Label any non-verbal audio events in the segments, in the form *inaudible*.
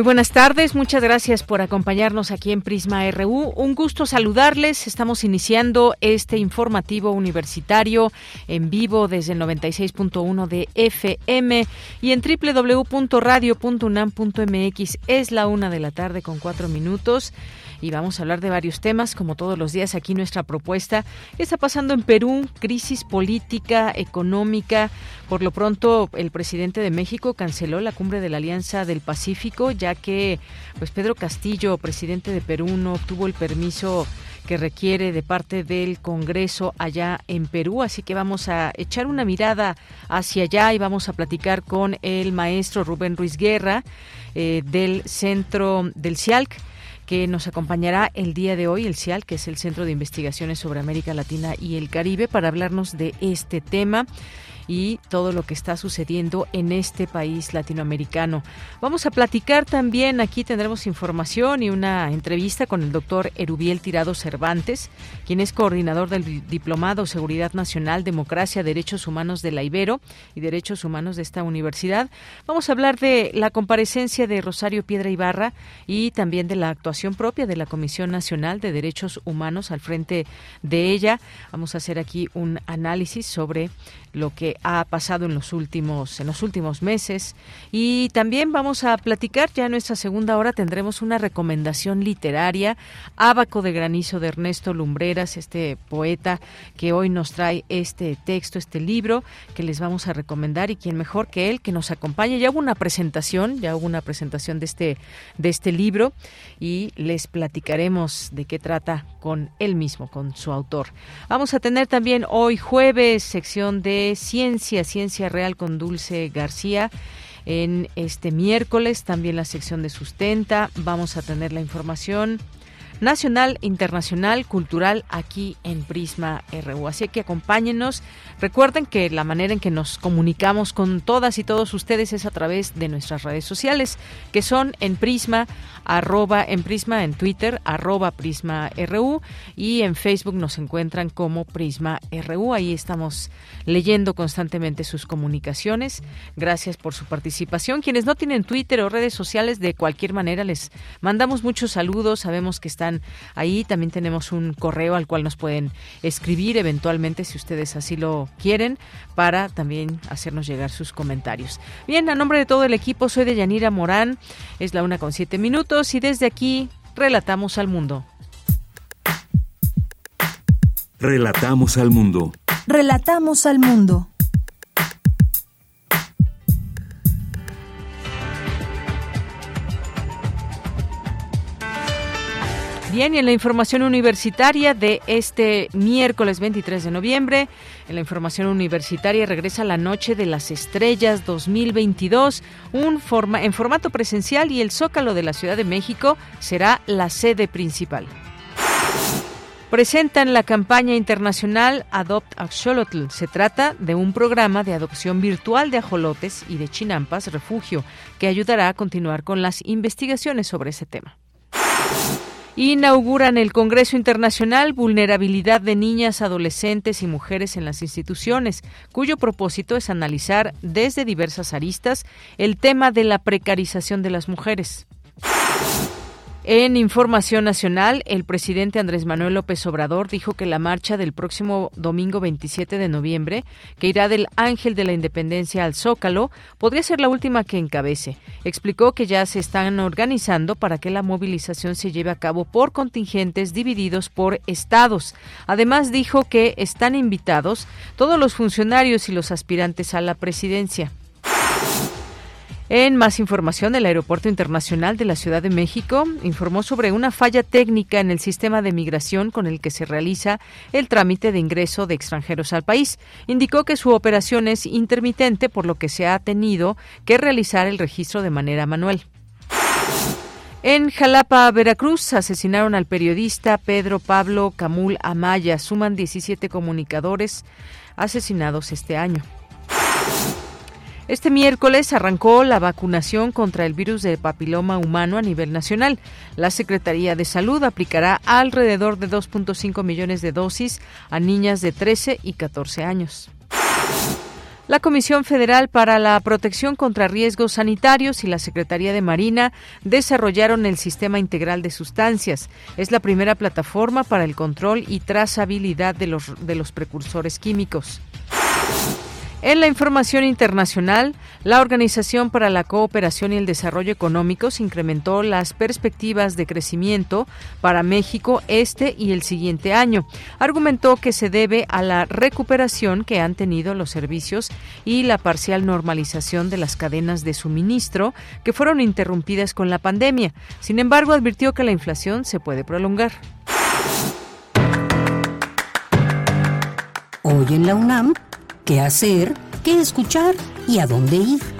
Muy buenas tardes, muchas gracias por acompañarnos aquí en Prisma RU. Un gusto saludarles. Estamos iniciando este informativo universitario en vivo desde el 96.1 de FM y en www.radio.unam.mx. Es la una de la tarde con cuatro minutos y vamos a hablar de varios temas, como todos los días aquí nuestra propuesta. ¿Qué está pasando en Perú? Crisis política, económica. Por lo pronto, el presidente de México canceló la cumbre de la Alianza del Pacífico, ya que pues Pedro Castillo, presidente de Perú, no obtuvo el permiso que requiere de parte del Congreso allá en Perú. Así que vamos a echar una mirada hacia allá y vamos a platicar con el maestro Rubén Ruiz Guerra eh, del Centro del CIALC que nos acompañará el día de hoy, el CIAL, que es el Centro de Investigaciones sobre América Latina y el Caribe, para hablarnos de este tema y todo lo que está sucediendo en este país latinoamericano. Vamos a platicar también, aquí tendremos información y una entrevista con el doctor Erubiel Tirado Cervantes, quien es coordinador del Diplomado Seguridad Nacional, Democracia, Derechos Humanos de la Ibero y Derechos Humanos de esta universidad. Vamos a hablar de la comparecencia de Rosario Piedra Ibarra y también de la actuación propia de la Comisión Nacional de Derechos Humanos al frente de ella. Vamos a hacer aquí un análisis sobre lo que ha pasado en los últimos en los últimos meses. Y también vamos a platicar ya en nuestra segunda hora tendremos una recomendación literaria Ábaco de granizo de Ernesto Lumbreras este poeta que hoy nos trae este texto este libro que les vamos a recomendar y quien mejor que él que nos acompañe. Ya hubo una presentación ya hubo una presentación de este de este libro y les platicaremos de qué trata con él mismo con su autor. Vamos a tener también hoy jueves sección de Ciencia, Ciencia Real con Dulce García. En este miércoles también la sección de sustenta. Vamos a tener la información nacional, internacional, cultural aquí en Prisma RU. Así que acompáñenos. Recuerden que la manera en que nos comunicamos con todas y todos ustedes es a través de nuestras redes sociales, que son en Prisma, arroba en Twitter, arroba Prisma RU y en Facebook nos encuentran como Prisma RU. Ahí estamos leyendo constantemente sus comunicaciones. Gracias por su participación. Quienes no tienen Twitter o redes sociales, de cualquier manera les mandamos muchos saludos. Sabemos que están ahí. También tenemos un correo al cual nos pueden escribir eventualmente si ustedes así lo quieren para también hacernos llegar sus comentarios. Bien, a nombre de todo el equipo soy de Yanira Morán. Es la una con siete minutos y desde aquí relatamos al mundo. Relatamos al mundo. Relatamos al mundo. Bien, y en la información universitaria de este miércoles 23 de noviembre, en la información universitaria regresa la Noche de las Estrellas 2022 un forma, en formato presencial y el Zócalo de la Ciudad de México será la sede principal. Presentan la campaña internacional Adopt Axolotl. Se trata de un programa de adopción virtual de ajolotes y de chinampas refugio que ayudará a continuar con las investigaciones sobre ese tema inauguran el Congreso Internacional Vulnerabilidad de Niñas, Adolescentes y Mujeres en las Instituciones, cuyo propósito es analizar desde diversas aristas el tema de la precarización de las mujeres. En información nacional, el presidente Andrés Manuel López Obrador dijo que la marcha del próximo domingo 27 de noviembre, que irá del Ángel de la Independencia al Zócalo, podría ser la última que encabece. Explicó que ya se están organizando para que la movilización se lleve a cabo por contingentes divididos por estados. Además, dijo que están invitados todos los funcionarios y los aspirantes a la presidencia. En más información, el Aeropuerto Internacional de la Ciudad de México informó sobre una falla técnica en el sistema de migración con el que se realiza el trámite de ingreso de extranjeros al país. Indicó que su operación es intermitente, por lo que se ha tenido que realizar el registro de manera manual. En Jalapa, Veracruz, asesinaron al periodista Pedro Pablo Camul Amaya. Suman 17 comunicadores asesinados este año. Este miércoles arrancó la vacunación contra el virus de papiloma humano a nivel nacional. La Secretaría de Salud aplicará alrededor de 2.5 millones de dosis a niñas de 13 y 14 años. La Comisión Federal para la Protección contra Riesgos Sanitarios y la Secretaría de Marina desarrollaron el Sistema Integral de Sustancias. Es la primera plataforma para el control y trazabilidad de los, de los precursores químicos. En la información internacional, la Organización para la Cooperación y el Desarrollo Económicos incrementó las perspectivas de crecimiento para México este y el siguiente año. Argumentó que se debe a la recuperación que han tenido los servicios y la parcial normalización de las cadenas de suministro que fueron interrumpidas con la pandemia. Sin embargo, advirtió que la inflación se puede prolongar. Hoy en la UNAM qué hacer, qué escuchar y a dónde ir.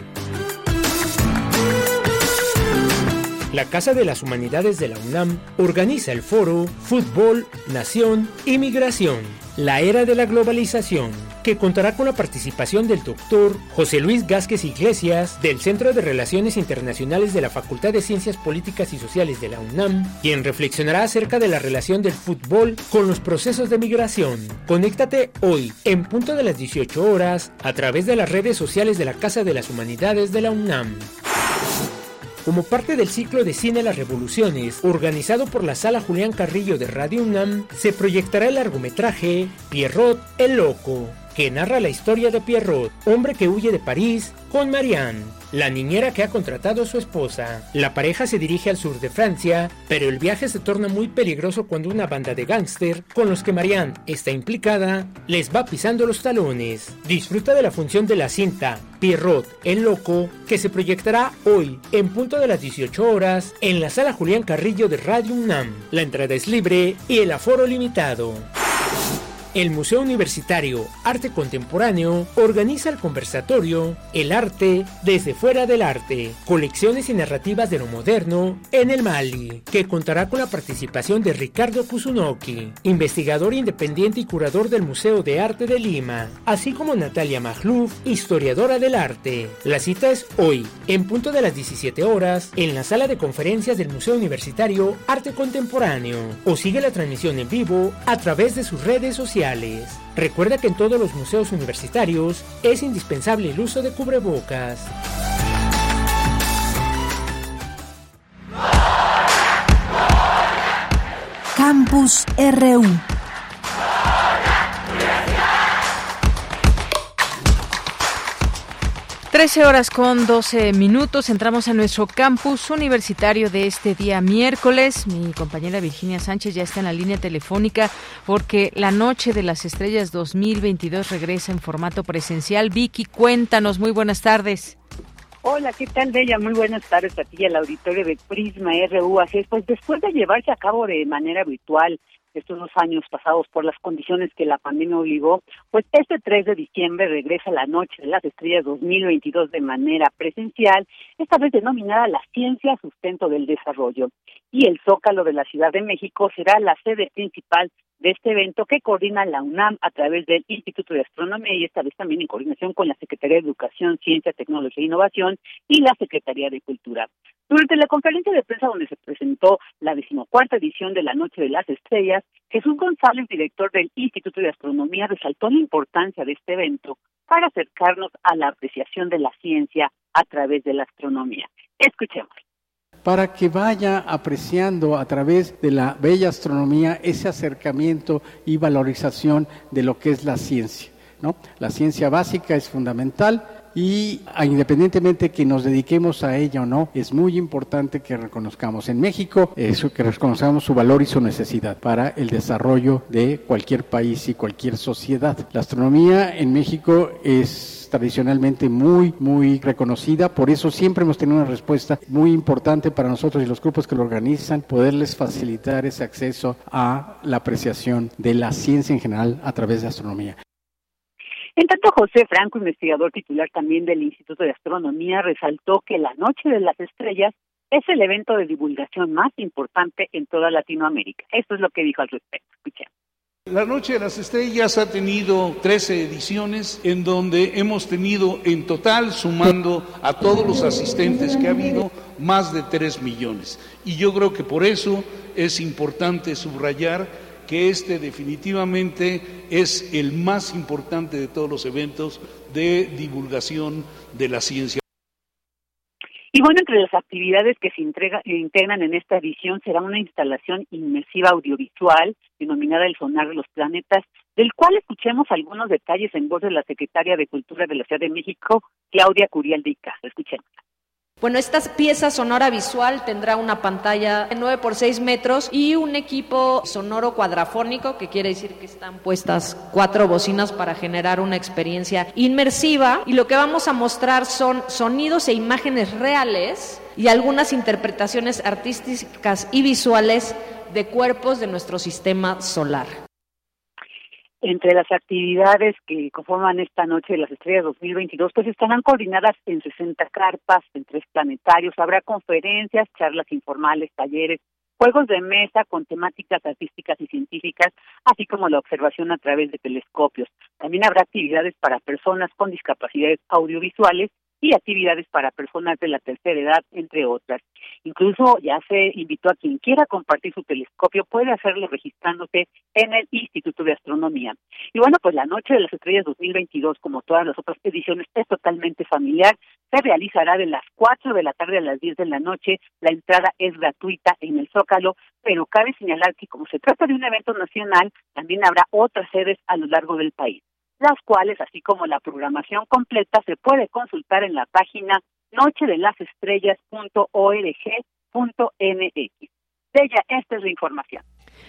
La Casa de las Humanidades de la UNAM organiza el foro Fútbol, Nación y Migración, la era de la globalización, que contará con la participación del doctor José Luis Gásquez Iglesias del Centro de Relaciones Internacionales de la Facultad de Ciencias Políticas y Sociales de la UNAM, quien reflexionará acerca de la relación del fútbol con los procesos de migración. Conéctate hoy, en punto de las 18 horas, a través de las redes sociales de la Casa de las Humanidades de la UNAM. Como parte del ciclo de cine Las Revoluciones, organizado por la Sala Julián Carrillo de Radio UNAM, se proyectará el largometraje Pierrot el Loco, que narra la historia de Pierrot, hombre que huye de París con Marianne, la niñera que ha contratado a su esposa. La pareja se dirige al sur de Francia, pero el viaje se torna muy peligroso cuando una banda de gángster, con los que Marianne está implicada, les va pisando los talones. Disfruta de la función de la cinta Pierrot el Loco, que se proyectará hoy en punto de las 18 horas en la sala Julián Carrillo de Radio UNAM. La entrada es libre y el aforo limitado. El Museo Universitario Arte Contemporáneo organiza el conversatorio El arte desde fuera del arte, colecciones y narrativas de lo moderno en el Mali, que contará con la participación de Ricardo Kusunoki, investigador independiente y curador del Museo de Arte de Lima, así como Natalia Magluf, historiadora del arte. La cita es hoy, en punto de las 17 horas, en la sala de conferencias del Museo Universitario Arte Contemporáneo, o sigue la transmisión en vivo a través de sus redes sociales Recuerda que en todos los museos universitarios es indispensable el uso de cubrebocas. Campus RU 13 horas con 12 minutos. Entramos a nuestro campus universitario de este día miércoles. Mi compañera Virginia Sánchez ya está en la línea telefónica porque la Noche de las Estrellas 2022 regresa en formato presencial. Vicky, cuéntanos. Muy buenas tardes. Hola, ¿qué tal, Bella? Muy buenas tardes a ti y al auditorio de Prisma RU. Así es, pues después de llevarse a cabo de manera virtual estos dos años pasados por las condiciones que la pandemia obligó, pues este 3 de diciembre regresa la Noche de las Estrellas 2022 de manera presencial, esta vez denominada La Ciencia Sustento del Desarrollo. Y el Zócalo de la Ciudad de México será la sede principal de este evento que coordina la UNAM a través del Instituto de Astronomía y esta vez también en coordinación con la Secretaría de Educación, Ciencia, Tecnología e Innovación y la Secretaría de Cultura. Durante la conferencia de prensa donde se presentó la decimocuarta edición de la Noche de las Estrellas, Jesús González, director del Instituto de Astronomía, resaltó la importancia de este evento para acercarnos a la apreciación de la ciencia a través de la astronomía. Escuchemos. Para que vaya apreciando a través de la bella astronomía ese acercamiento y valorización de lo que es la ciencia. ¿no? La ciencia básica es fundamental y ah, independientemente que nos dediquemos a ella o no, es muy importante que reconozcamos en México eso, que reconozcamos su valor y su necesidad para el desarrollo de cualquier país y cualquier sociedad. La astronomía en México es tradicionalmente muy, muy reconocida. Por eso siempre hemos tenido una respuesta muy importante para nosotros y los grupos que lo organizan, poderles facilitar ese acceso a la apreciación de la ciencia en general a través de astronomía. En tanto, José Franco, investigador titular también del Instituto de Astronomía, resaltó que la Noche de las Estrellas es el evento de divulgación más importante en toda Latinoamérica. Esto es lo que dijo al respecto. Escuchemos. La Noche de las Estrellas ha tenido 13 ediciones en donde hemos tenido en total, sumando a todos los asistentes que ha habido, más de 3 millones. Y yo creo que por eso es importante subrayar que este definitivamente es el más importante de todos los eventos de divulgación de la ciencia. Y bueno, entre las actividades que se integran en esta edición será una instalación inmersiva audiovisual denominada El Sonar de los Planetas, del cual escuchemos algunos detalles en voz de la secretaria de Cultura de la Ciudad de México, Claudia Curiel de Ica. Escuchemos. Bueno, esta pieza sonora visual tendrá una pantalla de 9 por 6 metros y un equipo sonoro cuadrafónico, que quiere decir que están puestas cuatro bocinas para generar una experiencia inmersiva. Y lo que vamos a mostrar son sonidos e imágenes reales y algunas interpretaciones artísticas y visuales de cuerpos de nuestro sistema solar. Entre las actividades que conforman esta Noche de las Estrellas 2022, pues estarán coordinadas en 60 carpas, en tres planetarios. Habrá conferencias, charlas informales, talleres, juegos de mesa con temáticas artísticas y científicas, así como la observación a través de telescopios. También habrá actividades para personas con discapacidades audiovisuales y actividades para personas de la tercera edad, entre otras. Incluso ya se invitó a quien quiera compartir su telescopio, puede hacerlo registrándose en el Instituto de Astronomía. Y bueno, pues la Noche de las Estrellas 2022, como todas las otras ediciones, es totalmente familiar. Se realizará de las 4 de la tarde a las 10 de la noche. La entrada es gratuita en el Zócalo, pero cabe señalar que como se trata de un evento nacional, también habrá otras sedes a lo largo del país las cuales, así como la programación completa, se puede consultar en la página nochedelasestrellas.org.mx. De ella, esta es la información.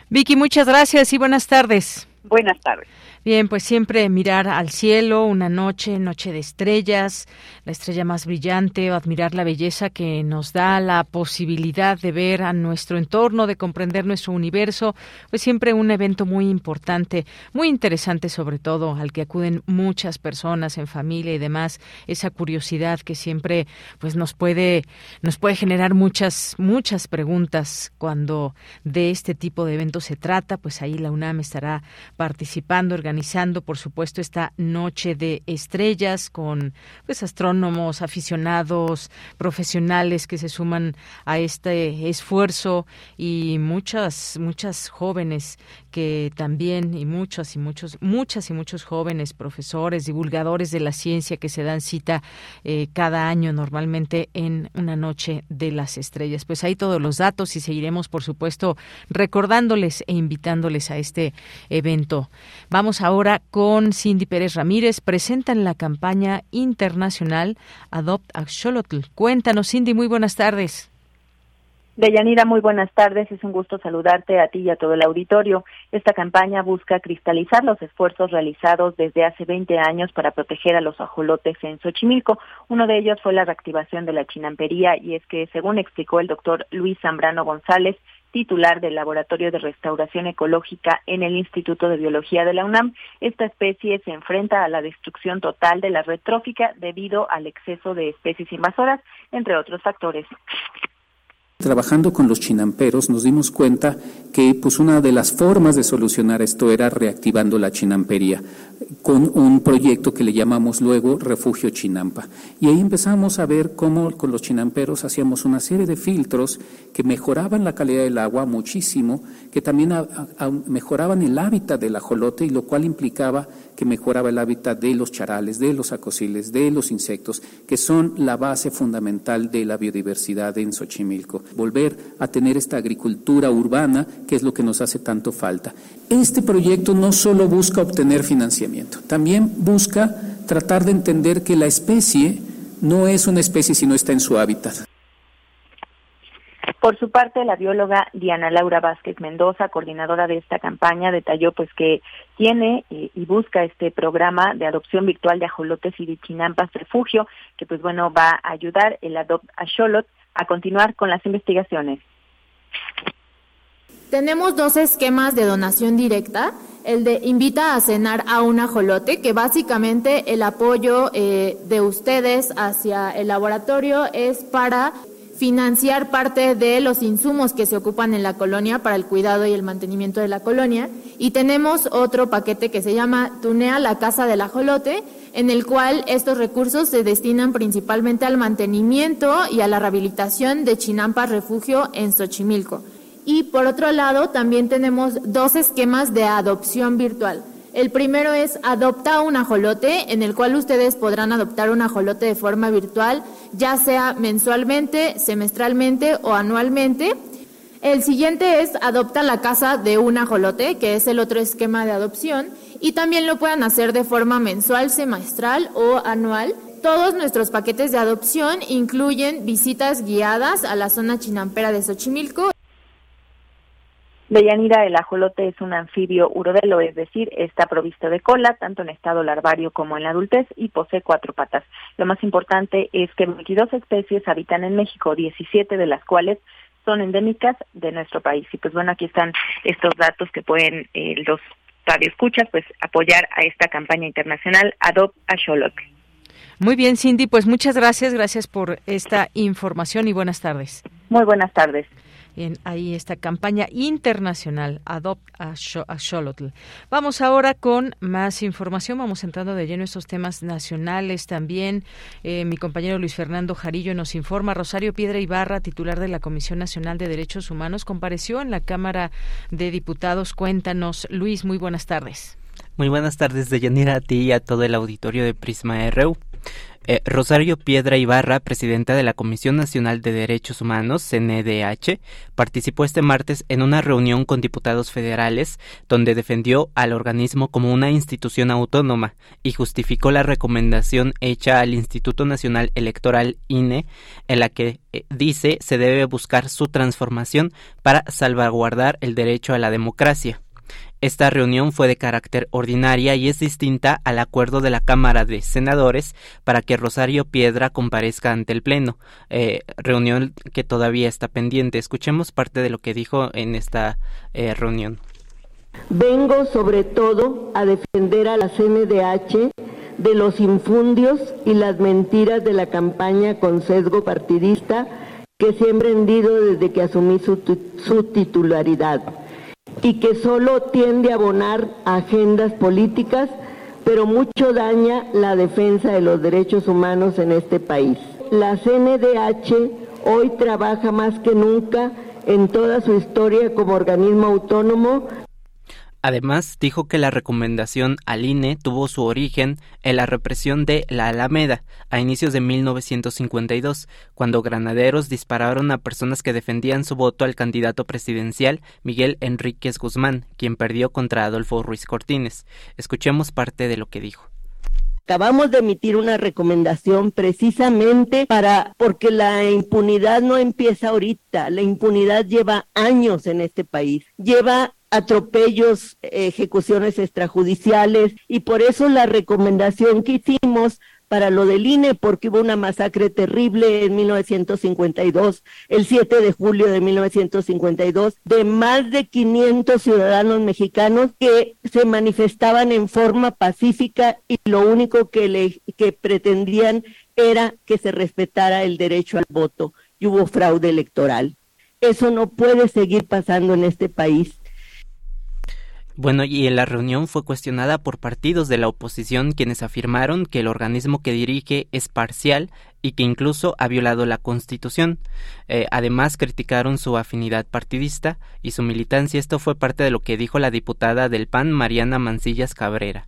Vicky, muchas gracias y buenas tardes. Buenas tardes. Bien, pues siempre mirar al cielo, una noche, noche de estrellas, la estrella más brillante, o admirar la belleza que nos da la posibilidad de ver a nuestro entorno, de comprender nuestro universo, pues siempre un evento muy importante, muy interesante sobre todo, al que acuden muchas personas en familia y demás, esa curiosidad que siempre pues nos puede nos puede generar muchas muchas preguntas cuando de este tipo de eventos se trata, pues ahí la UNAM estará participando, organizando, por supuesto, esta noche de estrellas con pues astrónomos, aficionados, profesionales que se suman a este esfuerzo y muchas muchas jóvenes que también y muchos y muchos muchas y muchos jóvenes profesores, divulgadores de la ciencia que se dan cita eh, cada año normalmente en una noche de las estrellas. Pues ahí todos los datos y seguiremos por supuesto recordándoles e invitándoles a este evento. Vamos ahora con Cindy Pérez Ramírez. Presentan la campaña internacional Adopt a Xolotl. Cuéntanos, Cindy, muy buenas tardes. Deyanira, muy buenas tardes. Es un gusto saludarte a ti y a todo el auditorio. Esta campaña busca cristalizar los esfuerzos realizados desde hace 20 años para proteger a los ajolotes en Xochimilco. Uno de ellos fue la reactivación de la chinampería y es que, según explicó el doctor Luis Zambrano González, titular del Laboratorio de Restauración Ecológica en el Instituto de Biología de la UNAM. Esta especie se enfrenta a la destrucción total de la red trófica debido al exceso de especies invasoras, entre otros factores. Trabajando con los chinamperos nos dimos cuenta que pues una de las formas de solucionar esto era reactivando la chinampería con un proyecto que le llamamos luego Refugio Chinampa. Y ahí empezamos a ver cómo con los chinamperos hacíamos una serie de filtros que mejoraban la calidad del agua muchísimo, que también mejoraban el hábitat del ajolote y lo cual implicaba que mejoraba el hábitat de los charales, de los acosiles, de los insectos, que son la base fundamental de la biodiversidad en Xochimilco. Volver a tener esta agricultura urbana, que es lo que nos hace tanto falta. Este proyecto no solo busca obtener financiamiento, también busca tratar de entender que la especie no es una especie si no está en su hábitat. Por su parte, la bióloga Diana Laura Vázquez Mendoza, coordinadora de esta campaña, detalló pues que tiene eh, y busca este programa de adopción virtual de ajolotes y de chinampas refugio, que pues bueno va a ayudar el Adopt Axolot a continuar con las investigaciones. Tenemos dos esquemas de donación directa. El de invita a cenar a un ajolote, que básicamente el apoyo eh, de ustedes hacia el laboratorio es para financiar parte de los insumos que se ocupan en la colonia para el cuidado y el mantenimiento de la colonia. Y tenemos otro paquete que se llama Tunea la Casa del Ajolote, en el cual estos recursos se destinan principalmente al mantenimiento y a la rehabilitación de Chinampas Refugio en Xochimilco. Y por otro lado, también tenemos dos esquemas de adopción virtual. El primero es Adopta un ajolote, en el cual ustedes podrán adoptar un ajolote de forma virtual, ya sea mensualmente, semestralmente o anualmente. El siguiente es Adopta la casa de un ajolote, que es el otro esquema de adopción, y también lo puedan hacer de forma mensual, semestral o anual. Todos nuestros paquetes de adopción incluyen visitas guiadas a la zona chinampera de Xochimilco Deyanira, el ajolote es un anfibio urodelo, es decir, está provisto de cola, tanto en estado larvario como en la adultez, y posee cuatro patas. Lo más importante es que 22 especies habitan en México, 17 de las cuales son endémicas de nuestro país. Y pues bueno, aquí están estos datos que pueden eh, los radioescuchas pues apoyar a esta campaña internacional Adopt a Muy bien, Cindy, pues muchas gracias, gracias por esta información y buenas tardes. Muy buenas tardes en ahí esta campaña internacional Adopt a, Xolotl. Vamos ahora con más información, vamos entrando de lleno estos temas nacionales también. Eh, mi compañero Luis Fernando Jarillo nos informa, Rosario Piedra Ibarra, titular de la Comisión Nacional de Derechos Humanos, compareció en la Cámara de Diputados. Cuéntanos, Luis, muy buenas tardes. Muy buenas tardes, Deyanira, a ti y a todo el auditorio de Prisma RU. Eh, Rosario Piedra Ibarra, presidenta de la Comisión Nacional de Derechos Humanos, CNDH, participó este martes en una reunión con diputados federales donde defendió al organismo como una institución autónoma y justificó la recomendación hecha al Instituto Nacional Electoral INE en la que eh, dice se debe buscar su transformación para salvaguardar el derecho a la democracia. Esta reunión fue de carácter ordinaria y es distinta al acuerdo de la Cámara de Senadores para que Rosario Piedra comparezca ante el Pleno, eh, reunión que todavía está pendiente. Escuchemos parte de lo que dijo en esta eh, reunión. Vengo sobre todo a defender a la CNDH de los infundios y las mentiras de la campaña con sesgo partidista que se ha emprendido desde que asumí su, su titularidad y que solo tiende a abonar agendas políticas, pero mucho daña la defensa de los derechos humanos en este país. La CNDH hoy trabaja más que nunca en toda su historia como organismo autónomo Además, dijo que la recomendación al INE tuvo su origen en la represión de la Alameda a inicios de 1952, cuando granaderos dispararon a personas que defendían su voto al candidato presidencial Miguel Enríquez Guzmán, quien perdió contra Adolfo Ruiz Cortines. Escuchemos parte de lo que dijo. Acabamos de emitir una recomendación precisamente para, porque la impunidad no empieza ahorita, la impunidad lleva años en este país, lleva atropellos, ejecuciones extrajudiciales y por eso la recomendación que hicimos para lo del INE, porque hubo una masacre terrible en 1952, el 7 de julio de 1952, de más de 500 ciudadanos mexicanos que se manifestaban en forma pacífica y lo único que, le, que pretendían era que se respetara el derecho al voto y hubo fraude electoral. Eso no puede seguir pasando en este país. Bueno, y en la reunión fue cuestionada por partidos de la oposición quienes afirmaron que el organismo que dirige es parcial y que incluso ha violado la Constitución. Eh, además, criticaron su afinidad partidista y su militancia. Esto fue parte de lo que dijo la diputada del PAN, Mariana Mancillas Cabrera.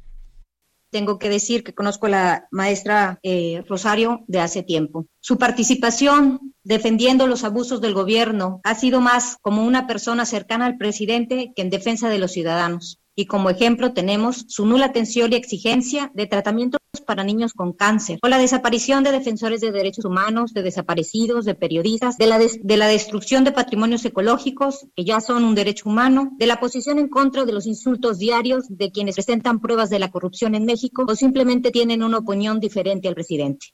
tengo que decir que conozco a la maestra eh, Rosario de hace tiempo. Su participación defendiendo los abusos del gobierno ha sido más como una persona cercana al presidente que en defensa de los ciudadanos y como ejemplo tenemos su nula atención y exigencia de tratamientos para niños con cáncer, o la desaparición de defensores de derechos humanos, de desaparecidos, de periodistas, de la, de la destrucción de patrimonios ecológicos, que ya son un derecho humano, de la posición en contra de los insultos diarios de quienes presentan pruebas de la corrupción en México o simplemente tienen una opinión diferente al presidente.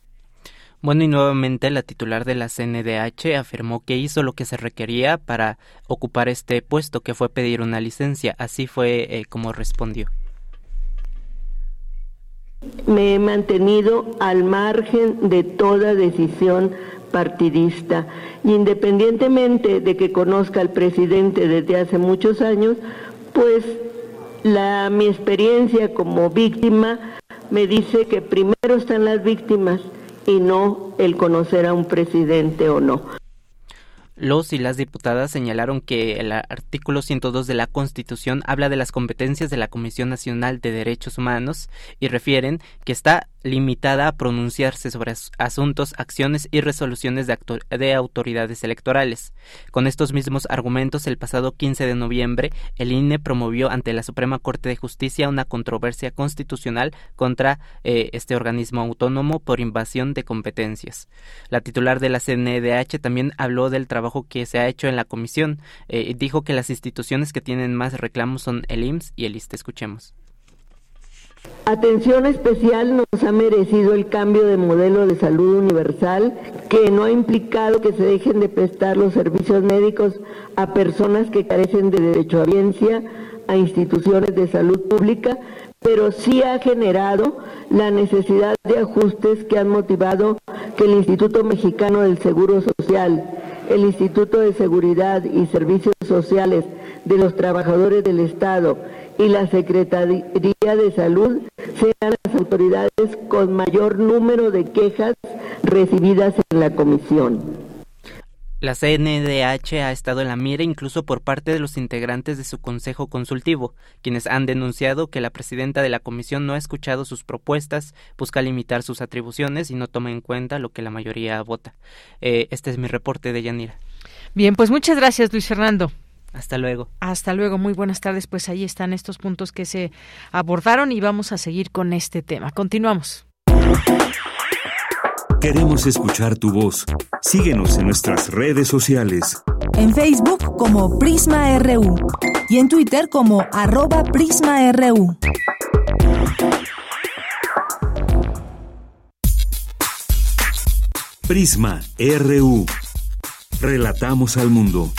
Bueno, y nuevamente la titular de la CNDH afirmó que hizo lo que se requería para ocupar este puesto, que fue pedir una licencia. Así fue eh, como respondió. Me he mantenido al margen de toda decisión partidista. Independientemente de que conozca al presidente desde hace muchos años, pues la, mi experiencia como víctima me dice que primero están las víctimas y no el conocer a un presidente o no. Los y las diputadas señalaron que el artículo 102 de la Constitución habla de las competencias de la Comisión Nacional de Derechos Humanos y refieren que está limitada a pronunciarse sobre asuntos, acciones y resoluciones de, autoridades electorales. Con estos mismos argumentos, el pasado 15 de noviembre, el INE promovió ante la Suprema Corte de Justicia una controversia constitucional contra eh, este organismo autónomo por invasión de competencias. La titular de la CNDH también habló del trabajo que se ha hecho en la comisión eh, y dijo que las instituciones que tienen más reclamos son el IMSS y el ISTE. Escuchemos. Atención especial nos ha merecido el cambio de modelo de salud universal que no ha implicado que se dejen de prestar los servicios médicos a personas que carecen de derecho a ciencia, a instituciones de salud pública, pero sí ha generado la necesidad de ajustes que han motivado que el Instituto Mexicano del Seguro Social, el Instituto de Seguridad y Servicios Sociales de los Trabajadores del Estado y la Secretaría de Salud sean las autoridades con mayor número de quejas recibidas en la comisión. La CNDH ha estado en la mira incluso por parte de los integrantes de su Consejo Consultivo, quienes han denunciado que la presidenta de la comisión no ha escuchado sus propuestas, busca limitar sus atribuciones y no toma en cuenta lo que la mayoría vota. Eh, este es mi reporte de Yanira. Bien, pues muchas gracias, Luis Fernando. Hasta luego. Hasta luego, muy buenas tardes. Pues ahí están estos puntos que se abordaron y vamos a seguir con este tema. Continuamos. Queremos escuchar tu voz. Síguenos en nuestras redes sociales. En Facebook como Prisma RU y en Twitter como arroba PrismaRU. Prisma RU. Relatamos al mundo.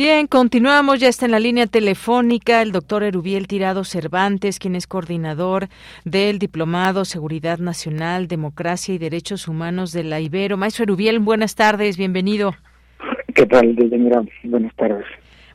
Bien, continuamos. Ya está en la línea telefónica el doctor Erubiel Tirado Cervantes, quien es coordinador del Diplomado Seguridad Nacional, Democracia y Derechos Humanos de la Ibero. Maestro Erubiel, buenas tardes, bienvenido. ¿Qué tal, Buenas tardes.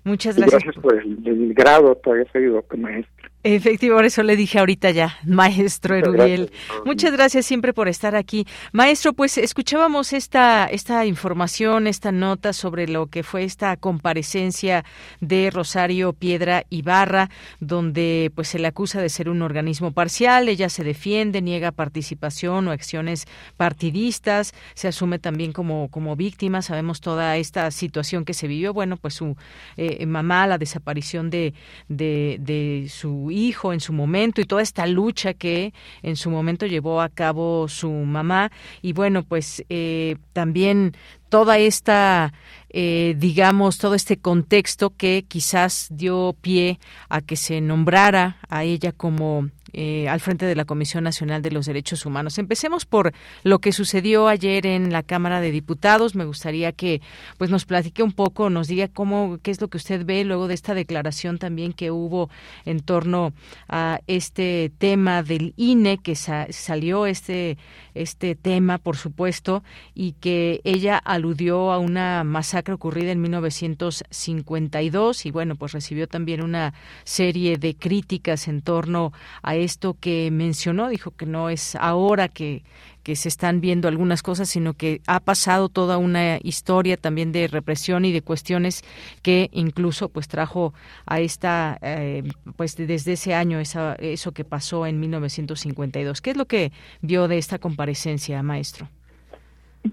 Muchas gracias. gracias por el, grado, todavía soy maestro. Efectivo, eso le dije ahorita ya, maestro Erubiel. Muchas gracias siempre por estar aquí. Maestro, pues escuchábamos esta, esta información, esta nota sobre lo que fue esta comparecencia de Rosario Piedra Ibarra, donde pues se le acusa de ser un organismo parcial, ella se defiende, niega participación o acciones partidistas, se asume también como, como víctima, sabemos toda esta situación que se vivió, bueno, pues su eh, mamá, la desaparición de, de, de su hijo en su momento y toda esta lucha que en su momento llevó a cabo su mamá. Y bueno, pues eh, también toda esta, eh, digamos, todo este contexto que quizás dio pie a que se nombrara a ella como eh, al frente de la Comisión Nacional de los Derechos Humanos. Empecemos por lo que sucedió ayer en la Cámara de Diputados. Me gustaría que pues nos platique un poco, nos diga cómo qué es lo que usted ve luego de esta declaración también que hubo en torno a este tema del INE que salió este este tema, por supuesto, y que ella aludió a una masacre ocurrida en 1952 y bueno, pues recibió también una serie de críticas en torno a esto que mencionó. Dijo que no es ahora que, que se están viendo algunas cosas, sino que ha pasado toda una historia también de represión y de cuestiones que incluso pues trajo a esta, eh, pues desde ese año esa, eso que pasó en 1952. ¿Qué es lo que vio de esta comparecencia, maestro?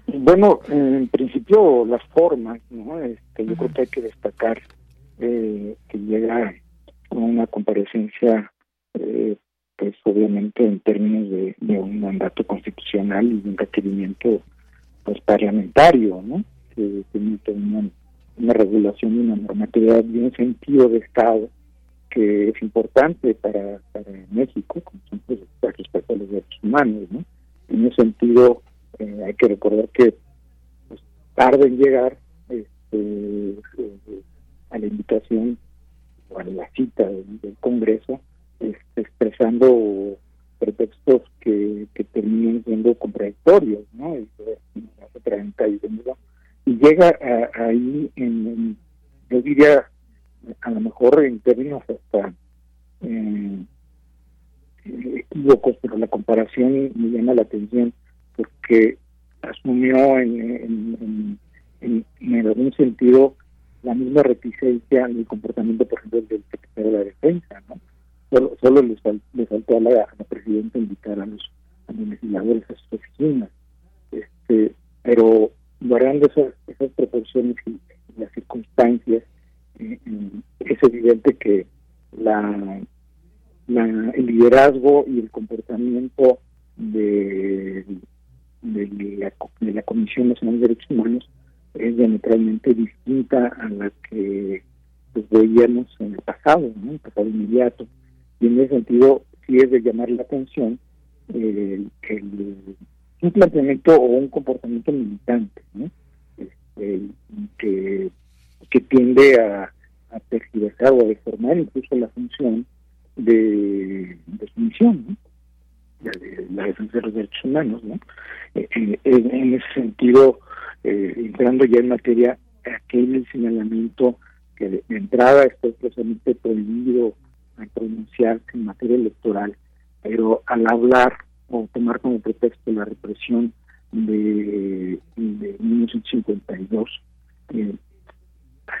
Bueno, en principio las formas, ¿no? Este, yo creo que hay que destacar eh, que llega con una comparecencia eh, pues obviamente en términos de, un mandato constitucional y un requerimiento pues parlamentario, ¿no? Que una, una regulación y una normatividad y un sentido de Estado que es importante para, para México, como son pues, respecto a los derechos humanos, ¿no? En ese sentido, eh, hay que recordar que pues, tarde en llegar este, eh, a la invitación o a la cita del Congreso este, expresando pretextos que, que terminan siendo contradictorios, ¿no? Y, llega ahí en, yo diría, a lo mejor en términos hasta eh, equívocos, pero la comparación me llama la atención porque asumió en, en, en, algún sentido la misma reticencia en el comportamiento, por ejemplo, del secretario de la Defensa, ¿no? Solo, solo le, faltó a la, presidenta invitar a los, a legisladores a sus oficinas. Este, pero guardando esas, esas proporciones y, las circunstancias, eh, eh, es evidente que la, la, el liderazgo y el comportamiento de, de, la, de la Comisión Nacional de Derechos Humanos es diametralmente distinta a la que pues, veíamos en el pasado, ¿no? el pasado inmediato en ese sentido sí es de llamar la atención eh, un planteamiento o un comportamiento militante este, que, que tiende a, a o a deformar incluso la función de, su misión, la, de, la defensa de los derechos humanos. ¿no? Eh, eh, en, ese sentido, entrando ya en materia, aquel señalamiento que de, entrada está expresamente prohibido a pronunciarse en materia electoral, pero al hablar o tomar como pretexto la represión de, de 1952, eh,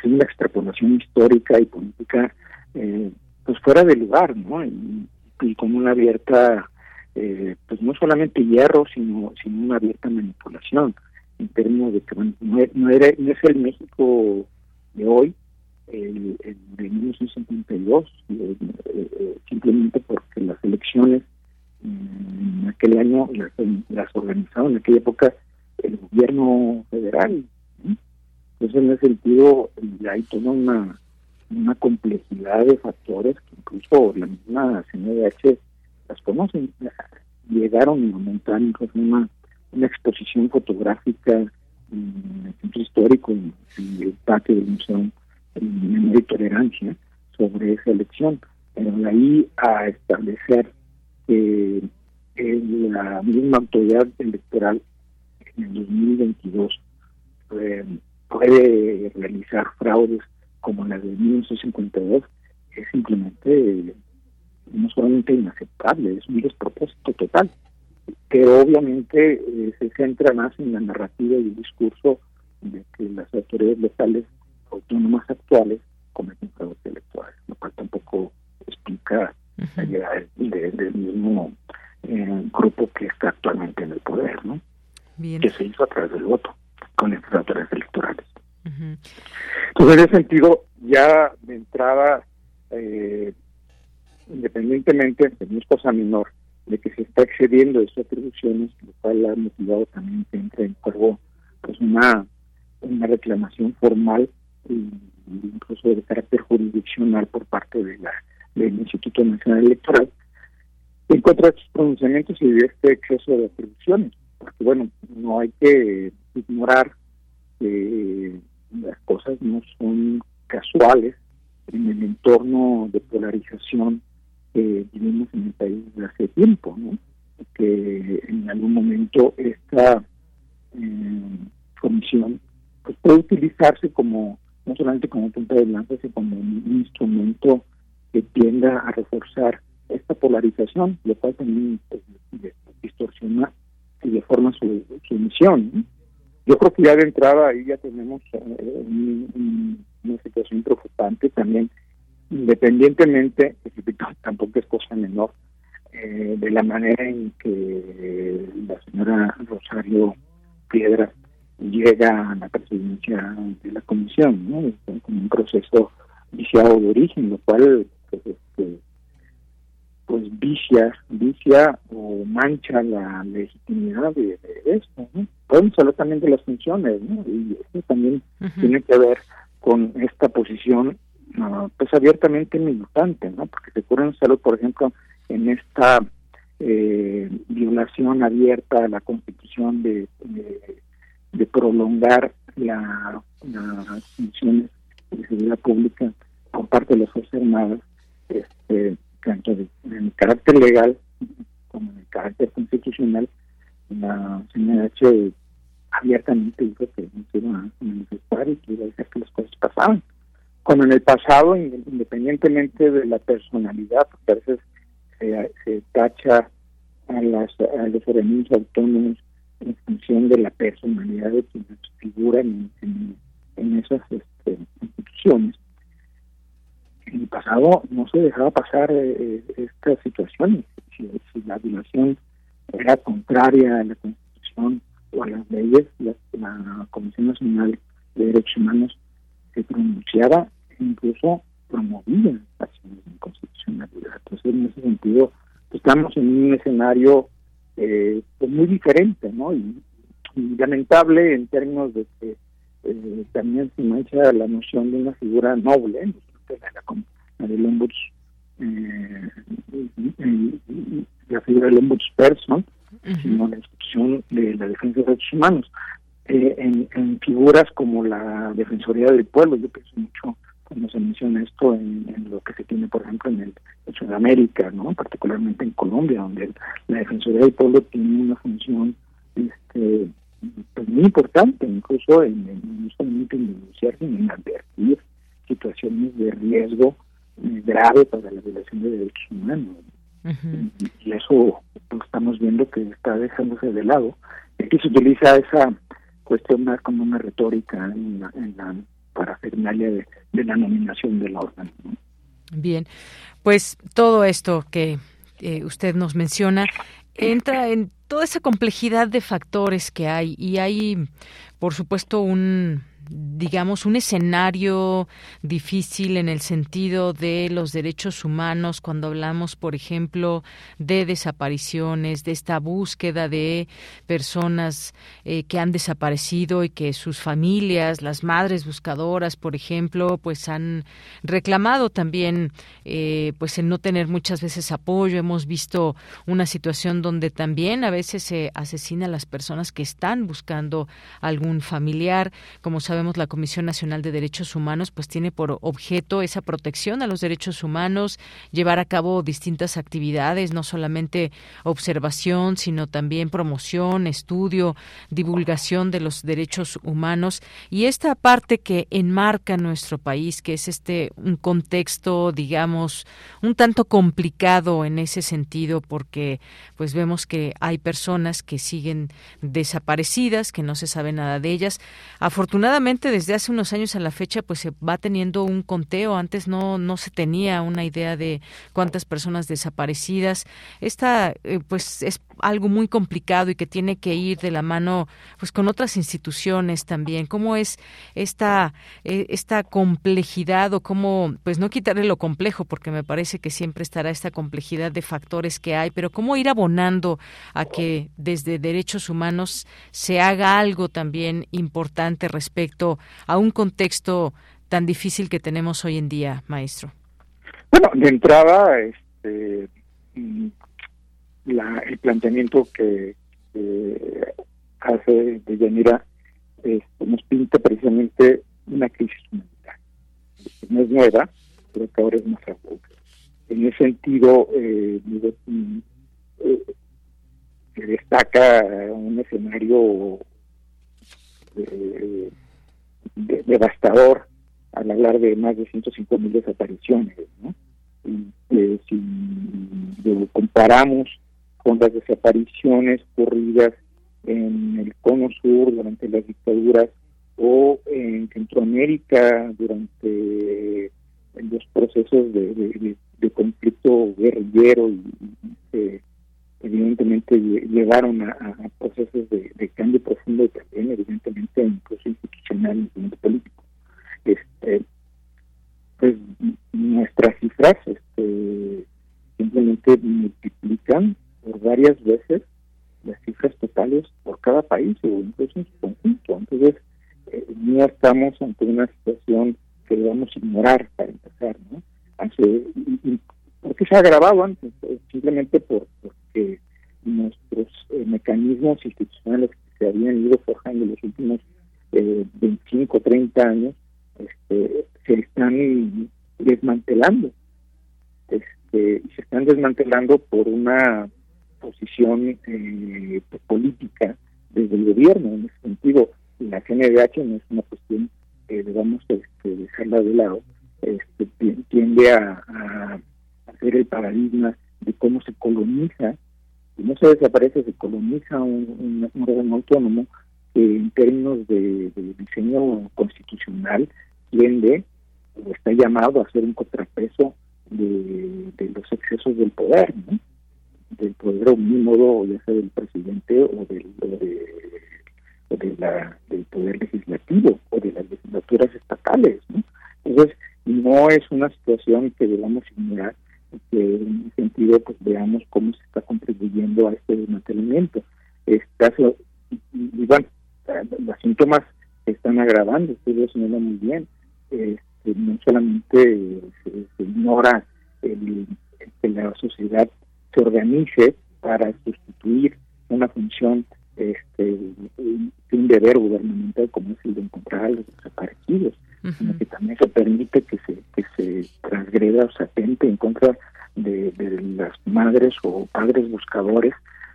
una extrapolación histórica y política eh, pues fuera de lugar, ¿no? Y, con una abierta, eh, pues no solamente hierro, sino, sino una abierta manipulación en términos de que bueno, no, no, era, no es el México de hoy, el, el de 1952, eh, eh, simplemente porque las elecciones en aquel año las, las organizaba en aquella época el gobierno federal. Entonces, en ese sentido, hay toda una, una complejidad de factores que incluso la misma CNDH las conocen. Llegaron a montar una, una exposición fotográfica en el centro histórico, en, en el patio del Museo memoria y tolerancia sobre esa elección, pero de ahí a establecer que la misma autoridad electoral en el 2022 eh, puede realizar fraudes como la de 1952 es simplemente no solamente inaceptable, es un despropósito total, que obviamente eh, se centra más en la narrativa y el discurso de que las autoridades locales autónomas actuales cometen fraudes electorales, lo cual tampoco explica la llegada del mismo eh, grupo que está actualmente en el poder, ¿no? Que se hizo a través del voto, con estas autoridades electorales. Entonces, en ese sentido, ya de entrada, eh, independientemente de mi cosa menor, de que se está excediendo de sus atribuciones, lo cual ha motivado también que entre en juego pues una, una reclamación formal incluso de carácter jurisdiccional por parte de la del Instituto Nacional Electoral, en contra de estos pronunciamientos y de este exceso de atribuciones. Porque, bueno, no hay que ignorar que las cosas no son casuales en el entorno de polarización que vivimos en el país desde hace tiempo, ¿no? Que en algún momento esta eh, comisión pues, puede utilizarse como no solamente como punto de lanza, sino como un instrumento que tienda a reforzar esta polarización, lo cual también pues, distorsiona y deforma su, su misión. Yo creo que ya de entrada ahí ya tenemos eh, una situación preocupante también, independientemente, *laughs* tampoco es cosa menor, eh, de la manera en que la señora Rosario Piedra llega a la presidencia de la comisión, ¿no? Con un proceso viciado de origen, lo cual pues, este, pues vicia, vicia o mancha la legitimidad de, esto, ¿no? Podemos hablar también de las funciones, ¿no? Y esto también tiene que ver con esta posición ah, pues abiertamente militante, ¿no? Porque se en salud, por ejemplo, en esta eh, violación abierta a la constitución de, de, prolongar la, las funciones de seguridad pública por parte de las Fuerzas Armadas, este, tanto en el carácter legal como en el carácter constitucional, la CNH abiertamente dijo que no se iba a manifestar y que iba a dejar que las cosas pasaban. Cuando en el pasado, independientemente de la personalidad, porque a veces se, tacha a, las, a los organismos autónomos en función de la personalidad de quienes figuran en, esas este, instituciones. En el pasado no se dejaba pasar eh, eh, situaciones. Si, la violación era contraria a la Constitución o a las leyes, la, la Comisión Nacional de Derechos Humanos se pronunciaba e incluso promovía acciones de inconstitucionalidad. Entonces, en ese sentido, estamos en un escenario eh, pues muy diferente, ¿no? Y, lamentable en términos de que eh, también se mancha la noción de una figura noble, la, del ombuds, eh, la figura del ombudsperson, sino la institución de la defensa de derechos humanos. Eh, en, en, figuras como la Defensoría del Pueblo, yo pienso mucho cuando se menciona esto en, lo que se tiene, por ejemplo, en, el, Sudamérica, ¿no? particularmente en Colombia, donde la Defensoría del Pueblo tiene una función este, pues muy importante, incluso en, no solamente en denunciar, sino en advertir situaciones de riesgo eh, grave para la violación de derechos humanos. y, eso pues, estamos viendo que está dejándose de lado. Aquí se utiliza esa cuestión más como una retórica en la, en la parafernalia de, de la nominación del órgano. Bien, pues todo esto que eh, usted nos menciona entra en toda esa complejidad de factores que hay y hay, por supuesto, un digamos, un escenario difícil en el sentido de los derechos humanos cuando hablamos, por ejemplo, de desapariciones, de esta búsqueda de personas eh, que han desaparecido y que sus familias, las madres buscadoras, por ejemplo, pues han reclamado también, eh, pues el no tener muchas veces apoyo. Hemos visto una situación donde también a veces se asesina a las personas que están buscando algún familiar, como la Comisión Nacional de Derechos Humanos pues tiene por objeto esa protección a los derechos humanos, llevar a cabo distintas actividades, no solamente observación, sino también promoción, estudio, divulgación de los derechos humanos y esta parte que enmarca nuestro país, que es este un contexto, digamos, un tanto complicado en ese sentido porque pues vemos que hay personas que siguen desaparecidas, que no se sabe nada de ellas. Afortunadamente desde hace unos años a la fecha pues se va teniendo un conteo. Antes no, no se tenía una idea de cuántas personas desaparecidas. Esta eh, pues es algo muy complicado y que tiene que ir de la mano pues con otras instituciones también. ¿Cómo es esta, eh, esta complejidad o cómo, pues no quitarle lo complejo porque me parece que siempre estará esta complejidad de factores que hay, pero cómo ir abonando a que desde derechos humanos se haga algo también importante respecto a un contexto tan difícil que tenemos hoy en día, maestro? Bueno, de entrada, este, mm, la, el planteamiento que, hace de Yanira este, nos pinta precisamente una crisis humanitaria. No es nueva, pero que ahora es más aguda. En ese sentido, eh, eh, destaca un escenario eh, devastador al hablar de más de 105 mil desapariciones, ¿no? Y, sin comparamos con las desapariciones ocurridas en el cono sur durante las dictaduras o en Centroamérica durante los procesos de, conflicto guerrillero y, evidentemente llevaron a, procesos de, cambio profundo también evidentemente incluso institucional y político. Este, pues nuestras cifras este, simplemente multiplican por varias veces las cifras totales por cada país o incluso en su conjunto. Entonces, eh, no estamos ante una situación que debamos ignorar para empezar, ¿no? Hace, porque se ha agravado antes, eh, simplemente por, porque nuestros eh, mecanismos institucionales que se habían ido forjando en los últimos eh, 25, 30 años, este, se están desmantelando. Este, se están desmantelando por una posición eh, política desde el gobierno. En ese sentido, la CNDH no es una cuestión que debamos este, dejarla de lado, este, tiende a, a, hacer el paradigma de cómo se coloniza, y no se desaparece, se coloniza un, un, órgano autónomo que en términos de, diseño constitucional tiende o está llamado a ser un contrapeso de, de los excesos del poder, ¿no? del poder omnímodo, ya sea del presidente o del, de, la, del poder legislativo o de las legislaturas estatales. ¿no? Entonces, no es una situación que debamos ignorar, que en ese sentido pues veamos cómo se está contribuyendo a este desmantelamiento. caso, y, bueno, los síntomas se están agravando, usted lo señala muy bien. Este, no solamente se, ignora el, que la sociedad se organice para sustituir una función este un deber gubernamental como es el de encontrar a los desaparecidos, sino que también se permite que se se transgreda o se en contra de, las madres o padres buscadores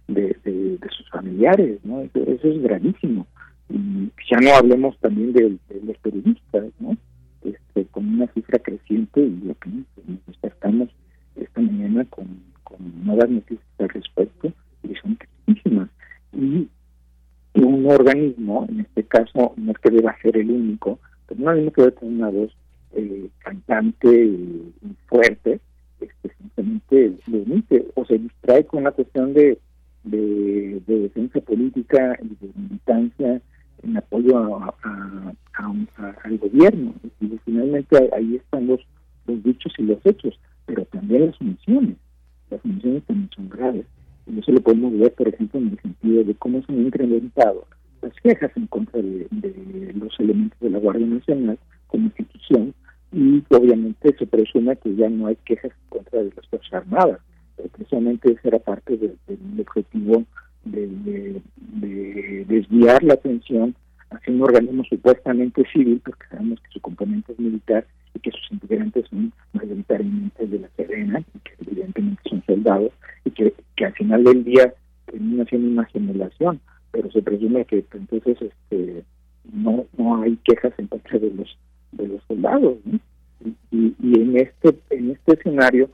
de, sus familiares, ¿no? Eso, es gravísimo. Y ya no hablemos también de, los periodistas, ¿no? Este, con una cifra creciente y lo que nos despertamos esta mañana con nuevas noticias al respecto y son tristísimas. Y un organismo, en este caso, no es que deba ser el único, pero un organismo que debe tener una voz eh, cantante fuerte, este, simplemente lo emite o se distrae con la cuestión de, de, defensa política y de militancia en apoyo a, al gobierno. Y finalmente ahí están los, los dichos y los hechos, pero también las misiones las funciones también son graves. Y eso lo podemos ver, por ejemplo, en el sentido de cómo se han incrementado las quejas en contra de, los elementos de la Guardia Nacional como institución y obviamente se presume que ya no hay quejas contra de las Fuerzas Armadas. Precisamente ese era parte del objetivo de, desviar la atención hacia un organismo supuestamente civil, porque sabemos que su componente es militar y que sus integrantes son mayoritariamente de la Serena, y que evidentemente son soldados, y que, que al final del día termina siendo una simulación, pero se presume que entonces este no no hay quejas en contra de los de los soldados y, y, en este en este escenario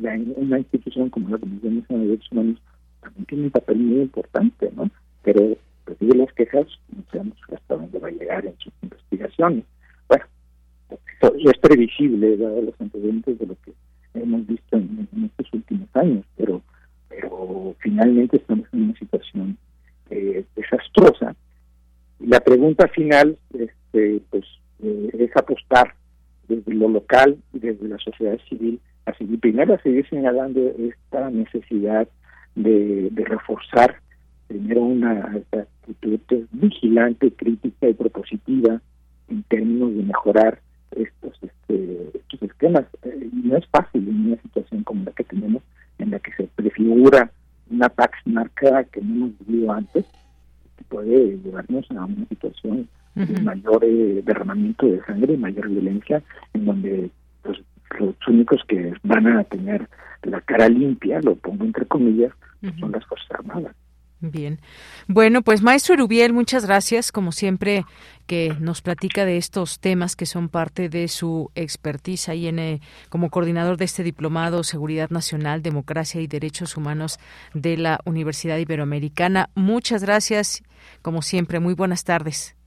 la, una institución como la Comisión Nacional de Derechos Humanos también tiene un papel muy importante no pero recibe las quejas no sabemos hasta dónde va a llegar en sus investigaciones. Bueno es previsible, dado los antecedentes de lo que hemos visto en, estos últimos años, pero, pero finalmente estamos en una situación eh, desastrosa. Y la pregunta final este, pues, eh, es apostar desde lo local y desde la sociedad civil a seguir, primero a seguir señalando esta necesidad de, reforzar primero una actitud vigilante, crítica y propositiva en términos de mejorar estos, este, estos esquemas. Eh, no es fácil en una situación como la que tenemos, en la que se prefigura una Pax marcada que no hemos vivido antes, que puede llevarnos a una situación mayor eh, derramamiento de sangre, mayor violencia, en donde pues, los únicos que van a tener la cara limpia, lo pongo entre comillas, son las Fuerzas Armadas. Bien. Bueno, pues maestro Erubiel, muchas gracias, como siempre, que nos platica de estos temas que son parte de su expertise ahí en, eh, como coordinador de este diplomado Seguridad Nacional, Democracia y Derechos Humanos de la Universidad Iberoamericana. Muchas gracias, como siempre, muy buenas tardes.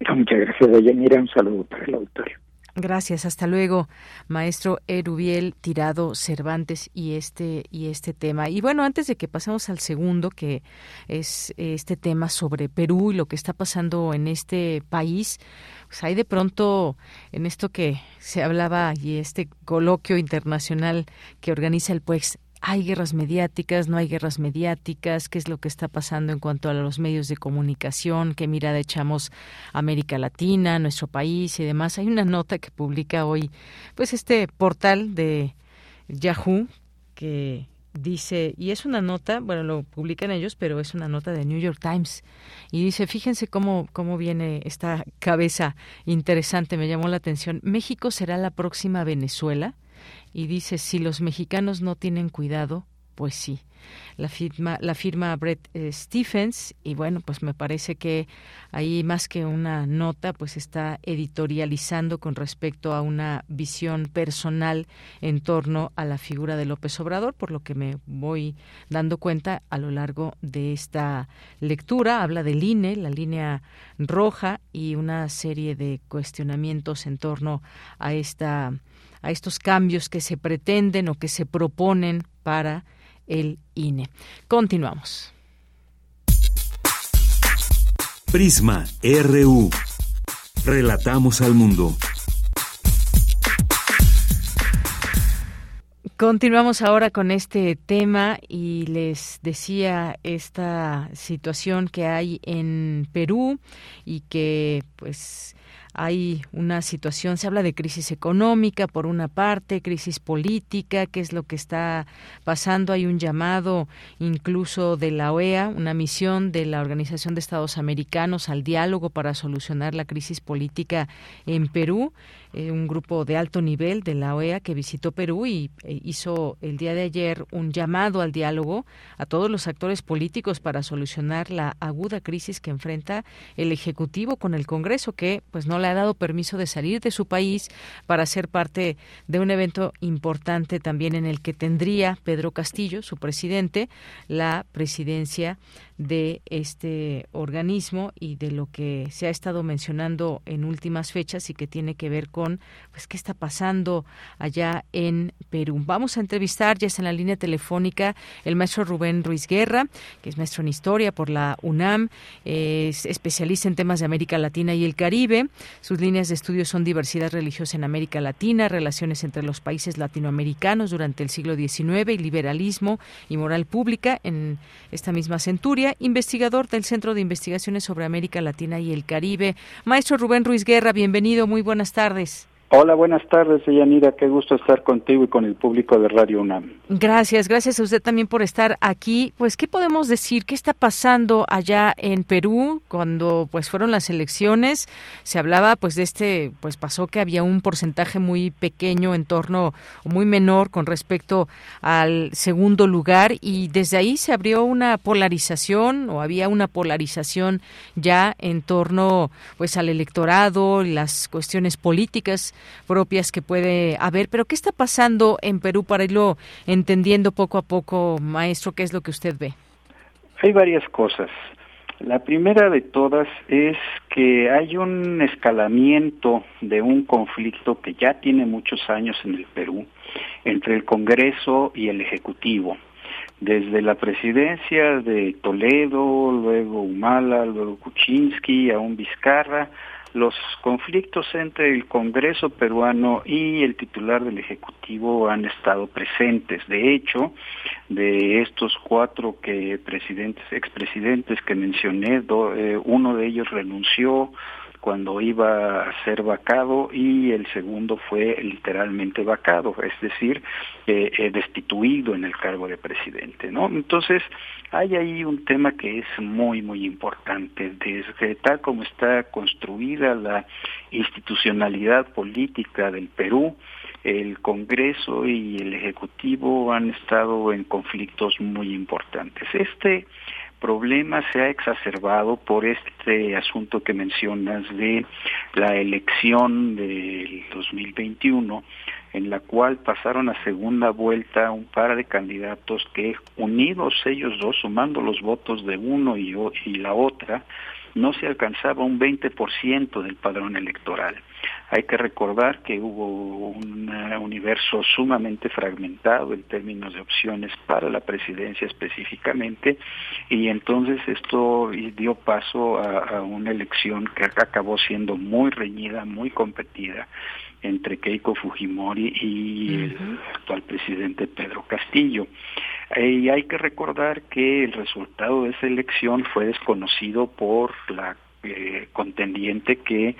*laughs* Muchas gracias, Deyanira. Un saludo para el auditorio. Gracias, hasta luego, maestro Erubiel Tirado Cervantes y este y este tema. Y bueno, antes de que pasemos al segundo, que es este tema sobre Perú y lo que está pasando en este país, pues hay de pronto en esto que se hablaba y este coloquio internacional que organiza el pues hay guerras mediáticas, no hay guerras mediáticas, qué es lo que está pasando en cuanto a los medios de comunicación, qué mirada echamos a América Latina, nuestro país y demás. Hay una nota que publica hoy, pues este portal de Yahoo que dice, y es una nota, bueno, lo publican ellos, pero es una nota de New York Times, y dice, fíjense cómo, cómo viene esta cabeza interesante, me llamó la atención, México será la próxima Venezuela, y dice, si los mexicanos no tienen cuidado, pues sí. La firma, la firma Brett eh, Stephens y bueno, pues me parece que ahí más que una nota, pues está editorializando con respecto a una visión personal en torno a la figura de López Obrador, por lo que me voy dando cuenta a lo largo de esta lectura. Habla del INE, la línea roja y una serie de cuestionamientos en torno a esta a estos cambios que se pretenden o que se proponen para el INE. Continuamos. Prisma RU. Relatamos al mundo. Continuamos ahora con este tema y les decía esta situación que hay en Perú y que pues hay una situación, se habla de crisis económica por una parte, crisis política, qué es lo que está pasando. Hay un llamado incluso de la OEA, una misión de la Organización de Estados Americanos al diálogo para solucionar la crisis política en Perú. Eh, un grupo de alto nivel de la OEA que visitó Perú y e hizo el día de ayer un llamado al diálogo a todos los actores políticos para solucionar la aguda crisis que enfrenta el Ejecutivo con el Congreso, que pues no le ha dado permiso de salir de su país para ser parte de un evento importante también en el que tendría Pedro Castillo, su presidente, la presidencia de este organismo y de lo que se ha estado mencionando en últimas fechas y que tiene que ver con pues qué está pasando allá en Perú. Vamos a entrevistar ya está en la línea telefónica el maestro Rubén Ruiz Guerra, que es maestro en historia por la UNAM, es especialista en temas de América Latina y el Caribe. Sus líneas de estudio son diversidad religiosa en América Latina, relaciones entre los países latinoamericanos durante el siglo XIX y liberalismo y moral pública en esta misma centuria investigador del Centro de Investigaciones sobre América Latina y el Caribe. Maestro Rubén Ruiz Guerra, bienvenido, muy buenas tardes. Hola, buenas tardes, Yanira. Qué gusto estar contigo y con el público de Radio UNAM. Gracias, gracias a usted también por estar aquí. Pues, ¿qué podemos decir? ¿Qué está pasando allá en Perú cuando pues fueron las elecciones? Se hablaba pues de este, pues pasó que había un porcentaje muy pequeño en torno, muy menor con respecto al segundo lugar y desde ahí se abrió una polarización o había una polarización ya en torno pues al electorado, las cuestiones políticas propias que puede haber. Pero ¿qué está pasando en Perú para irlo entendiendo poco a poco, maestro? ¿Qué es lo que usted ve? Hay varias cosas. La primera de todas es que hay un escalamiento de un conflicto que ya tiene muchos años en el Perú entre el Congreso y el Ejecutivo. Desde la presidencia de Toledo, luego Humala, luego Kuczynski, aún Vizcarra, los conflictos entre el Congreso peruano y el titular del Ejecutivo han estado presentes. De hecho, de estos cuatro que presidentes, expresidentes que mencioné, eh, uno de ellos renunció, cuando iba a ser vacado y el segundo fue literalmente vacado, es decir, eh, destituido en el cargo de presidente, ¿no? Entonces, hay ahí un tema que es muy, muy importante, desde tal como está construida la institucionalidad política del Perú, el Congreso y el Ejecutivo han estado en conflictos muy importantes. Este problema se ha exacerbado por este asunto que mencionas de la elección del 2021 en la cual pasaron a segunda vuelta un par de candidatos que unidos ellos dos, sumando los votos de uno y, y la otra, no se alcanzaba un 20% del padrón electoral. Hay que recordar que hubo un universo sumamente fragmentado en términos de opciones para la presidencia específicamente y entonces esto dio paso a, una elección que acabó siendo muy reñida, muy competida entre Keiko Fujimori y el actual presidente Pedro Castillo. Eh, y hay que recordar que el resultado de esa elección fue desconocido por la eh, contendiente que eh,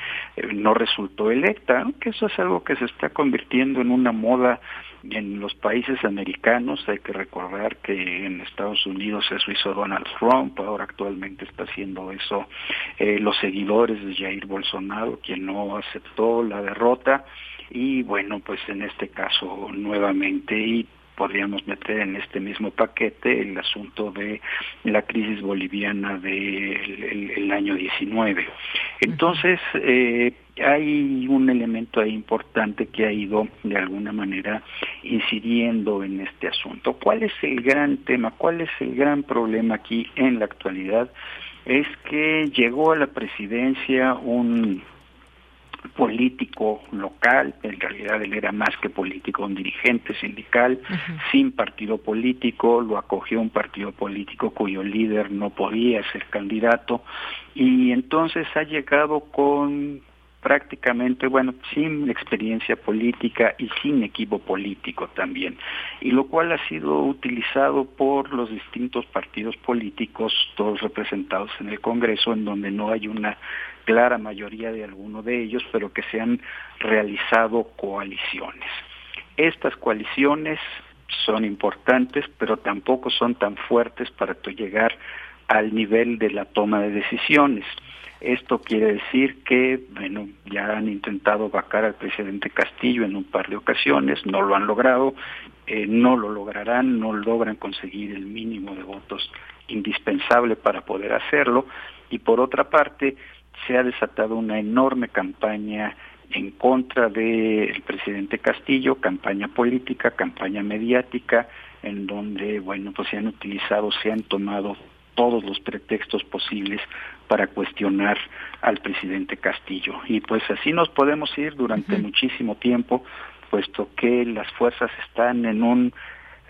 no resultó electa, que eso es algo que se está convirtiendo en una moda en los países americanos. Hay que recordar que en Estados Unidos eso hizo Donald Trump, ahora actualmente está haciendo eso los seguidores de Jair Bolsonaro, quien no aceptó la derrota y bueno, pues en este caso nuevamente y podríamos meter en este mismo paquete el asunto de la crisis boliviana del el, año 19. Entonces, eh, hay un elemento ahí importante que ha ido de alguna manera incidiendo en este asunto. ¿Cuál es el gran tema? ¿Cuál es el gran problema aquí en la actualidad? Es que llegó a la presidencia un político local, en realidad él era más que político, un dirigente sindical, sin partido político, lo acogió un partido político cuyo líder no podía ser candidato y entonces ha llegado con prácticamente, bueno, sin experiencia política y sin equipo político también, y lo cual ha sido utilizado por los distintos partidos políticos, todos representados en el Congreso, en donde no hay una clara mayoría de alguno de ellos, pero que se han realizado coaliciones. Estas coaliciones son importantes, pero tampoco son tan fuertes para llegar al nivel de la toma de decisiones. Esto quiere decir que, bueno, ya han intentado vacar al presidente Castillo en un par de ocasiones, no lo han logrado, eh, no lo lograrán, no logran conseguir el mínimo de votos indispensable para poder hacerlo. Y por otra parte, se ha desatado una enorme campaña en contra del presidente Castillo, campaña política, campaña mediática, en donde, bueno, pues se han utilizado, se han tomado todos los pretextos posibles para cuestionar al presidente Castillo. Y pues así nos podemos ir durante muchísimo tiempo, puesto que las fuerzas están en un,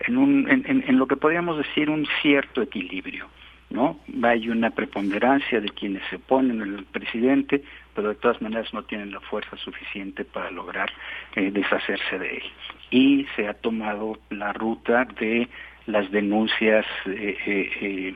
en, un en, en, lo que podríamos decir un cierto equilibrio. ¿no? Hay una preponderancia de quienes se oponen al presidente, pero de todas maneras no tienen la fuerza suficiente para lograr eh, deshacerse de él. Y se ha tomado la ruta de las denuncias eh, eh, eh,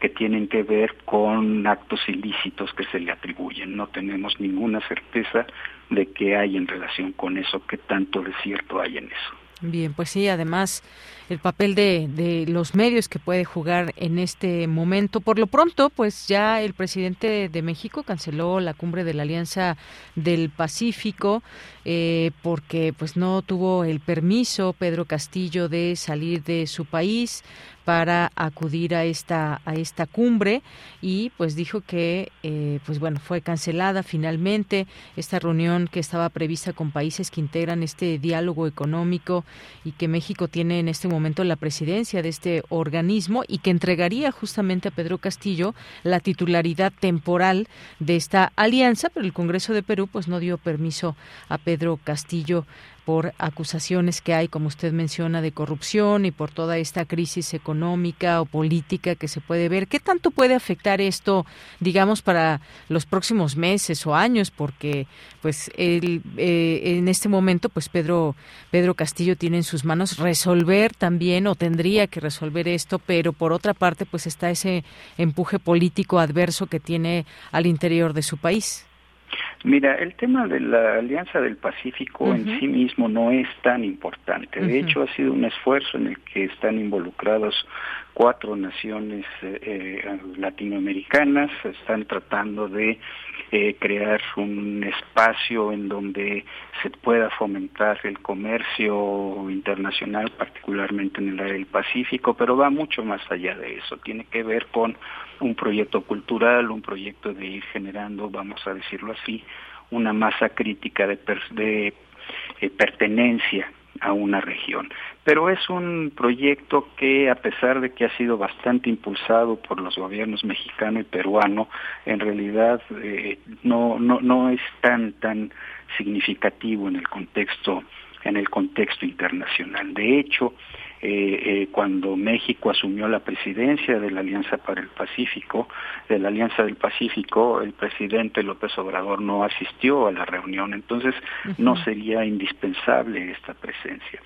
que tienen que ver con actos ilícitos que se le atribuyen. No tenemos ninguna certeza de qué hay en relación con eso, qué tanto de cierto hay en eso. Bien, pues sí, además el papel de, de, los medios que puede jugar en este momento. Por lo pronto, pues ya el presidente de México canceló la cumbre de la Alianza del Pacífico eh, porque pues no tuvo el permiso Pedro Castillo de salir de su país para acudir a esta a esta cumbre y pues dijo que eh, pues bueno fue cancelada finalmente esta reunión que estaba prevista con países que integran este diálogo económico y que México tiene en este momento la presidencia de este organismo y que entregaría justamente a Pedro Castillo la titularidad temporal de esta alianza pero el Congreso de Perú pues no dio permiso a Pedro Castillo por acusaciones que hay, como usted menciona, de corrupción y por toda esta crisis económica o política que se puede ver. ¿Qué tanto puede afectar esto, digamos, para los próximos meses o años? Porque, pues, el, eh, en este momento, pues, Pedro, Pedro Castillo tiene en sus manos resolver también, o tendría que resolver esto, pero por otra parte, pues, está ese empuje político adverso que tiene al interior de su país. Mira, el tema de la Alianza del Pacífico en sí mismo no es tan importante. De hecho, ha sido un esfuerzo en el que están involucrados cuatro naciones eh, eh, latinoamericanas. Están tratando de eh, crear un espacio en donde se pueda fomentar el comercio internacional, particularmente en el área del Pacífico, pero va mucho más allá de eso. Tiene que ver con un proyecto cultural, un proyecto de ir generando, vamos a decirlo así, una masa crítica de, de eh, pertenencia a una región. Pero es un proyecto que, a pesar de que ha sido bastante impulsado por los gobiernos mexicano y peruano, en realidad eh, no, no, no es tan, tan significativo en el contexto, en el contexto internacional. De hecho, eh, eh, cuando México asumió la presidencia de la Alianza para el Pacífico, de la Alianza del Pacífico, el presidente López Obrador no asistió a la reunión, entonces no sería indispensable esta presencia.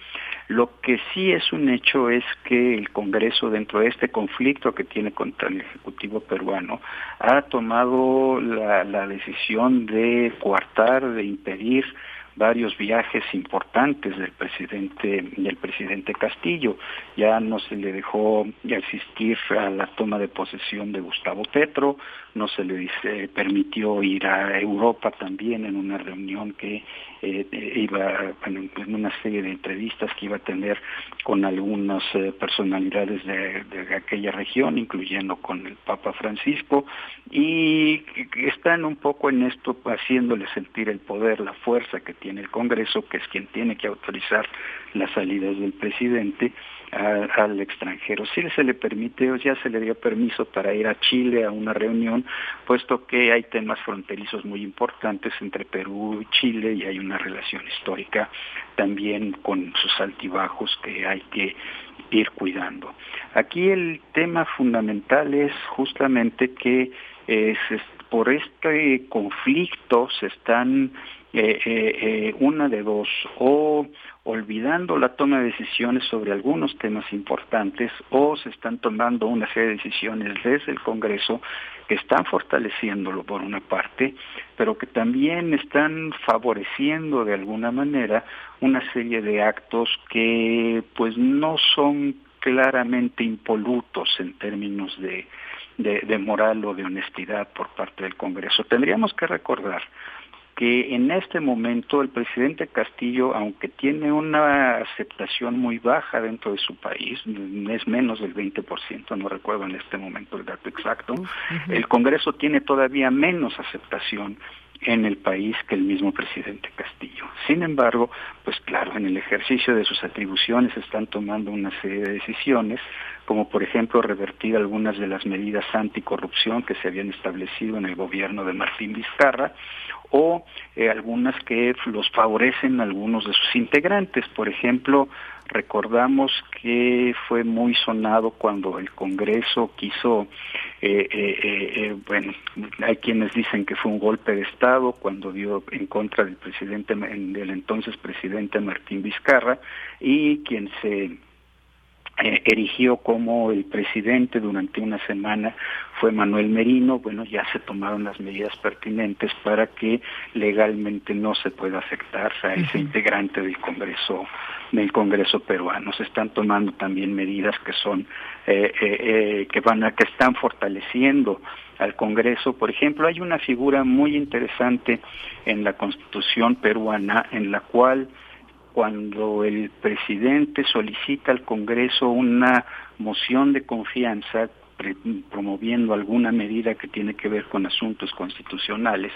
Lo que sí es un hecho es que el Congreso, dentro de este conflicto que tiene contra el Ejecutivo peruano, ha tomado la, la decisión de coartar, de impedir varios viajes importantes del presidente del presidente Castillo. Ya no se le dejó asistir a la toma de posesión de Gustavo Petro, no se le permitió ir a Europa también en una reunión que eh, iba en, una serie de entrevistas que iba a tener con algunas eh, personalidades de, de, aquella región, incluyendo con el Papa Francisco, y están un poco en esto haciéndole sentir el poder, la fuerza que tiene el Congreso, que es quien tiene que autorizar las salidas del presidente al extranjero. Si se le permite, ya se le dio permiso para ir a Chile a una reunión, puesto que hay temas fronterizos muy importantes entre Perú y Chile y hay una relación histórica también con sus altibajos que hay que ir cuidando. Aquí el tema fundamental es justamente que eh, por este conflicto se están eh, eh, eh, una de dos, o olvidando la toma de decisiones sobre algunos temas importantes, o se están tomando una serie de decisiones desde el Congreso que están fortaleciéndolo por una parte, pero que también están favoreciendo de alguna manera una serie de actos que pues no son claramente impolutos en términos de, de moral o de honestidad por parte del Congreso. Tendríamos que recordar que en este momento el presidente Castillo, aunque tiene una aceptación muy baja dentro de su país, es menos del 20%, no recuerdo en este momento el dato exacto, el Congreso tiene todavía menos aceptación en el país que el mismo presidente Castillo. Sin embargo, pues claro, en el ejercicio de sus atribuciones están tomando una serie de decisiones, como por ejemplo revertir algunas de las medidas anticorrupción que se habían establecido en el gobierno de Martín Vizcarra, o eh, algunas que los favorecen algunos de sus integrantes. Por ejemplo, recordamos que fue muy sonado cuando el Congreso quiso, eh, eh, bueno, hay quienes dicen que fue un golpe de Estado cuando dio en contra del presidente, del entonces presidente Martín Vizcarra, y quien se eh, erigió como el presidente durante una semana fue Manuel Merino, bueno, ya se tomaron las medidas pertinentes para que legalmente no se pueda afectar a ese integrante del Congreso del Congreso peruano. Se están tomando también medidas que son eh, eh, que van a que están fortaleciendo al Congreso. Por ejemplo, hay una figura muy interesante en la Constitución peruana en la cual cuando el presidente solicita al Congreso una moción de confianza promoviendo alguna medida que tiene que ver con asuntos constitucionales,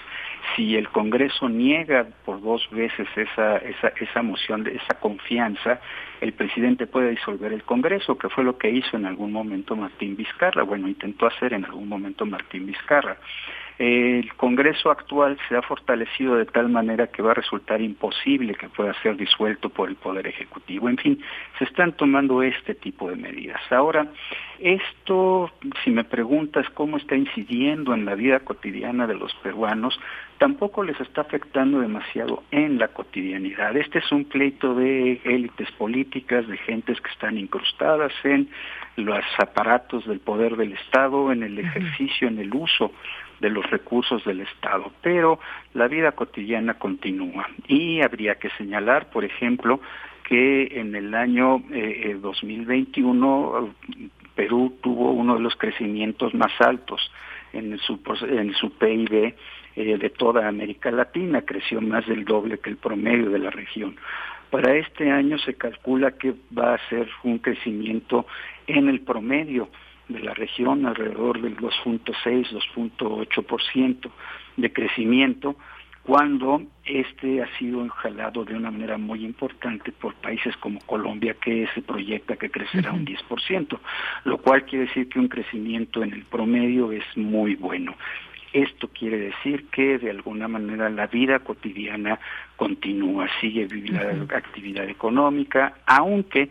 si el Congreso niega por dos veces esa, esa, esa moción de esa confianza, el presidente puede disolver el Congreso, que fue lo que hizo en algún momento Martín Vizcarra, bueno, intentó hacer en algún momento Martín Vizcarra el Congreso actual se ha fortalecido de tal manera que va a resultar imposible que pueda ser disuelto por el Poder Ejecutivo. En fin, se están tomando este tipo de medidas. Ahora, esto, si me preguntas cómo está incidiendo en la vida cotidiana de los peruanos, tampoco les está afectando demasiado en la cotidianidad. Este es un pleito de élites políticas, de gentes que están incrustadas en los aparatos del poder del Estado, en el ejercicio, en el uso de los recursos del Estado. Pero la vida cotidiana continúa y habría que señalar, por ejemplo, que en el año 2021 eh, Perú tuvo uno de los crecimientos más altos en su, en su PIB eh, de toda América Latina, creció más del doble que el promedio de la región. Para este año se calcula que va a ser un crecimiento en el promedio de la región, alrededor del 2.6, 2.8% de crecimiento, cuando este ha sido enjalado de una manera muy importante por países como Colombia, que se proyecta que crecerá un 10%, lo cual quiere decir que un crecimiento en el promedio es muy bueno. Esto quiere decir que de alguna manera la vida cotidiana continúa, sigue la actividad económica, aunque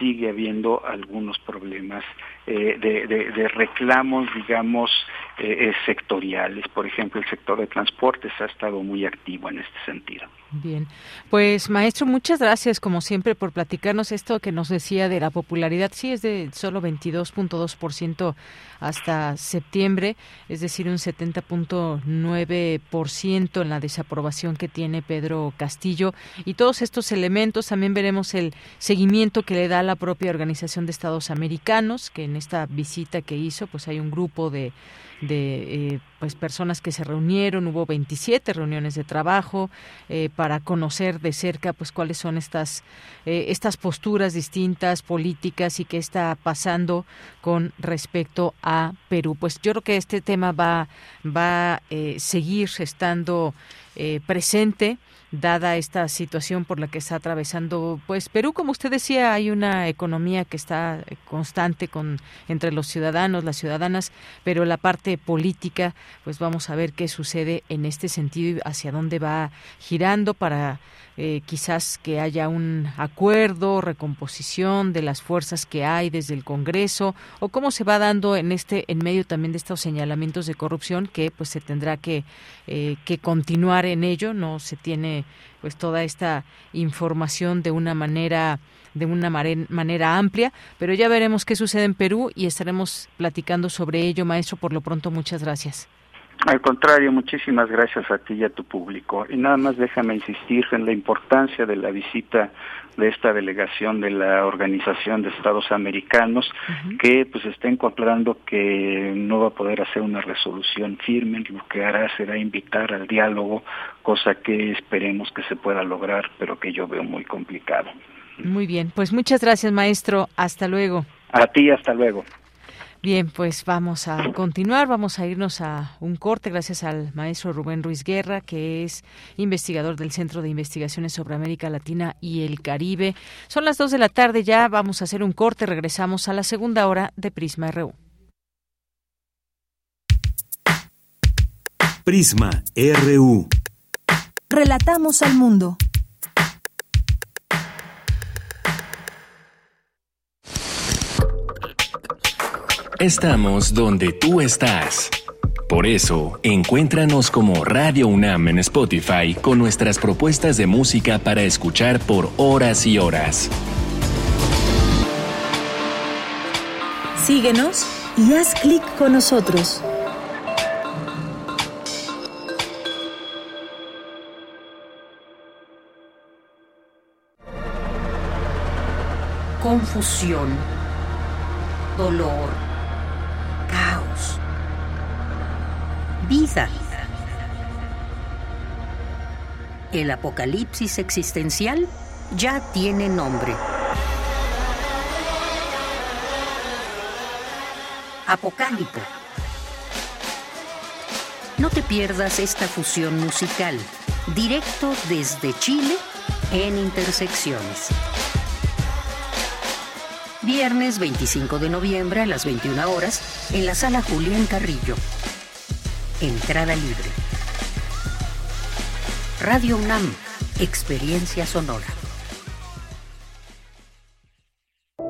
sigue habiendo algunos problemas eh, de, reclamos, digamos, eh, eh, sectoriales. Por ejemplo, el sector de transportes ha estado muy activo en este sentido. Bien, pues maestro, muchas gracias como siempre por platicarnos esto que nos decía de la popularidad. Sí, es de solo 22.2% hasta septiembre, es decir, un 70.9% en la desaprobación que tiene Pedro Castillo. Y todos estos elementos también veremos el seguimiento que le da la propia Organización de Estados Americanos, que en esta visita que hizo, pues hay un grupo de de eh, pues personas que se reunieron hubo 27 reuniones de trabajo eh, para conocer de cerca pues cuáles son estas eh, estas posturas distintas políticas y qué está pasando con respecto a Perú. Pues yo creo que este tema va va seguir estando presente dada esta situación por la que está atravesando pues Perú como usted decía hay una economía que está constante con entre los ciudadanos las ciudadanas pero la parte política pues vamos a ver qué sucede en este sentido y hacia dónde va girando para eh, quizás que haya un acuerdo, recomposición de las fuerzas que hay desde el Congreso o cómo se va dando en este en medio también de estos señalamientos de corrupción que pues se tendrá que, eh, que continuar en ello, no se tiene pues toda esta información de una manera de una manera amplia, pero ya veremos qué sucede en Perú y estaremos platicando sobre ello, maestro. Por lo pronto, muchas gracias. Al contrario, muchísimas gracias a ti y a tu público. Y nada más déjame insistir en la importancia de la visita de esta delegación de la Organización de Estados Americanos, que pues está encontrando que no va a poder hacer una resolución firme, lo que hará será invitar al diálogo, cosa que esperemos que se pueda lograr, pero que yo veo muy complicado. Muy bien, pues muchas gracias, maestro. Hasta luego. A ti, hasta luego. Bien, pues vamos a continuar, vamos a irnos a un corte gracias al maestro Rubén Ruiz Guerra, que es investigador del Centro de Investigaciones sobre América Latina y el Caribe. Son las dos de la tarde ya, vamos a hacer un corte, regresamos a la segunda hora de Prisma RU. Prisma RU. Relatamos al mundo. Estamos donde tú estás. Por eso, encuéntranos como Radio UNAM en Spotify con nuestras propuestas de música para escuchar por horas y horas. Síguenos y haz clic con nosotros. Confusión, dolor vida. El apocalipsis existencial ya tiene nombre. Apocálipo. No te pierdas esta fusión musical, directo desde Chile en Intersecciones. Viernes 25 de noviembre a las 21 horas en la sala Julián Carrillo. Entrada libre. Radio UNAM, Experiencia Sonora.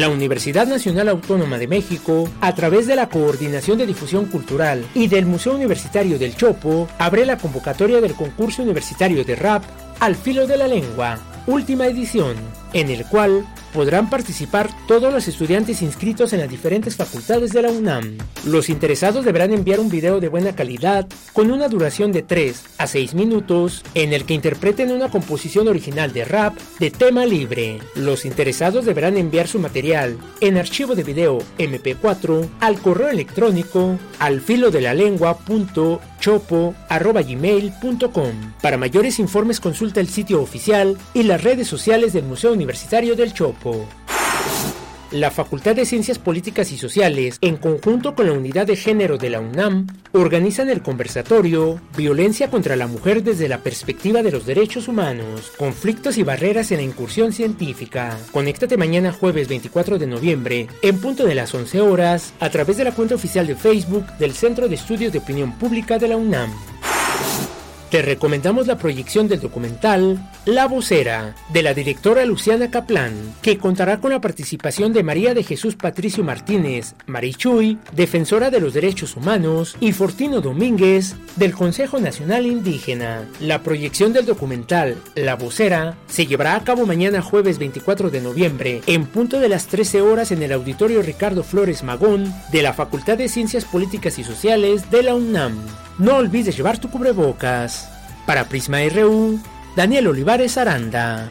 La Universidad Nacional Autónoma de México, a través de la Coordinación de Difusión Cultural y del Museo Universitario del Chopo, abre la convocatoria del concurso universitario de rap Al filo de la lengua, última edición, en el cual podrán participar todos los estudiantes inscritos en las diferentes facultades de la UNAM. Los interesados deberán enviar un video de buena calidad con una duración de 3 a 6 minutos en el que interpreten una composición original de rap de tema libre. Los interesados deberán enviar su material en archivo de video MP4 al correo electrónico al filo de la lengua Para mayores informes consulta el sitio oficial y las redes sociales del Museo Universitario del Chopo. La Facultad de Ciencias Políticas y Sociales, en conjunto con la Unidad de Género de la UNAM, organizan el conversatorio Violencia contra la Mujer desde la perspectiva de los derechos humanos, conflictos y barreras en la incursión científica. Conéctate mañana jueves 24 de noviembre, en punto de las 11 horas, a través de la cuenta oficial de Facebook del Centro de Estudios de Opinión Pública de la UNAM. Te recomendamos la proyección del documental La Vocera, de la directora Luciana Caplán, que contará con la participación de María de Jesús Patricio Martínez, Marichuy, defensora de los derechos humanos, y Fortino Domínguez, del Consejo Nacional Indígena. La proyección del documental La Vocera se llevará a cabo mañana jueves 24 de noviembre, en punto de las 13 horas en el Auditorio Ricardo Flores Magón de la Facultad de Ciencias Políticas y Sociales de la UNAM. No olvides llevar tu cubrebocas. Para Prisma RU, Daniel Olivares Aranda.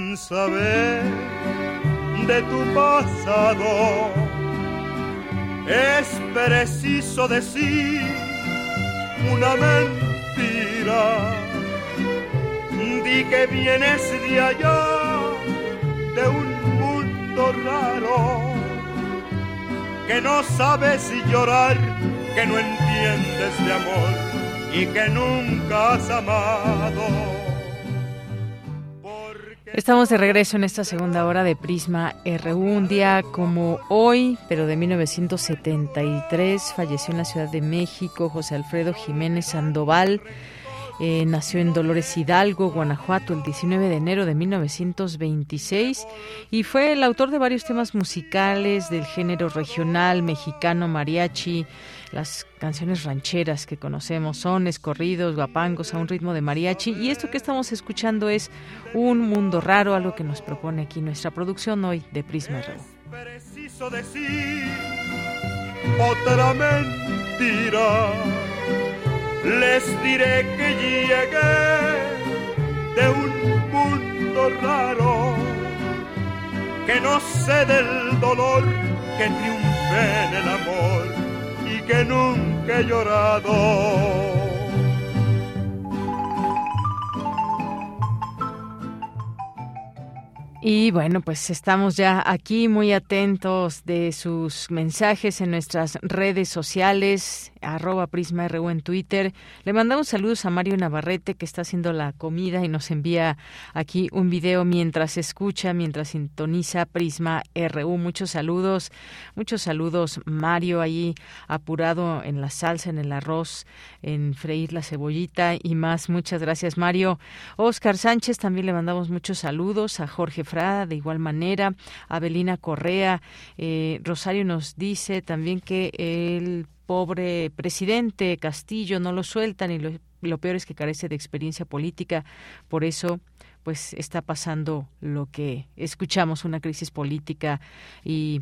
saber de tu pasado, es preciso decir una mentira. Di que vienes de allá, de un mundo raro, que no sabes llorar, que no entiendes de amor y que nunca has amado. Estamos de regreso en esta segunda hora de Prisma RU, un día como hoy, pero de 1973, falleció en la Ciudad de México José Alfredo Jiménez Sandoval. Eh, nació en Dolores Hidalgo, Guanajuato, el 19 de enero de 1926 y fue el autor de varios temas musicales del género regional, mexicano, mariachi, las canciones rancheras que conocemos, son escorridos, guapangos a un ritmo de mariachi. Y esto que estamos escuchando es Un Mundo Raro, algo que nos propone aquí nuestra producción hoy de Prisma RU. preciso decir otra mentira. Les diré que llegué de un mundo raro, que no sé del dolor que triunfe en el amor y que nunca he llorado. Y bueno, pues estamos ya aquí muy atentos de sus mensajes en nuestras redes sociales, arroba Prisma RU en Twitter. Le mandamos saludos a Mario Navarrete que está haciendo la comida y nos envía aquí un video mientras escucha, mientras sintoniza Prisma RU. Muchos saludos, muchos saludos Mario ahí apurado en la salsa, en el arroz, en freír la cebollita y más. Muchas gracias Mario. Oscar Sánchez también le mandamos muchos saludos a Jorge de igual manera, Abelina Correa, eh, Rosario nos dice también que el pobre presidente Castillo no lo sueltan y lo, peor es que carece de experiencia política, por eso pues está pasando lo que escuchamos, una crisis política y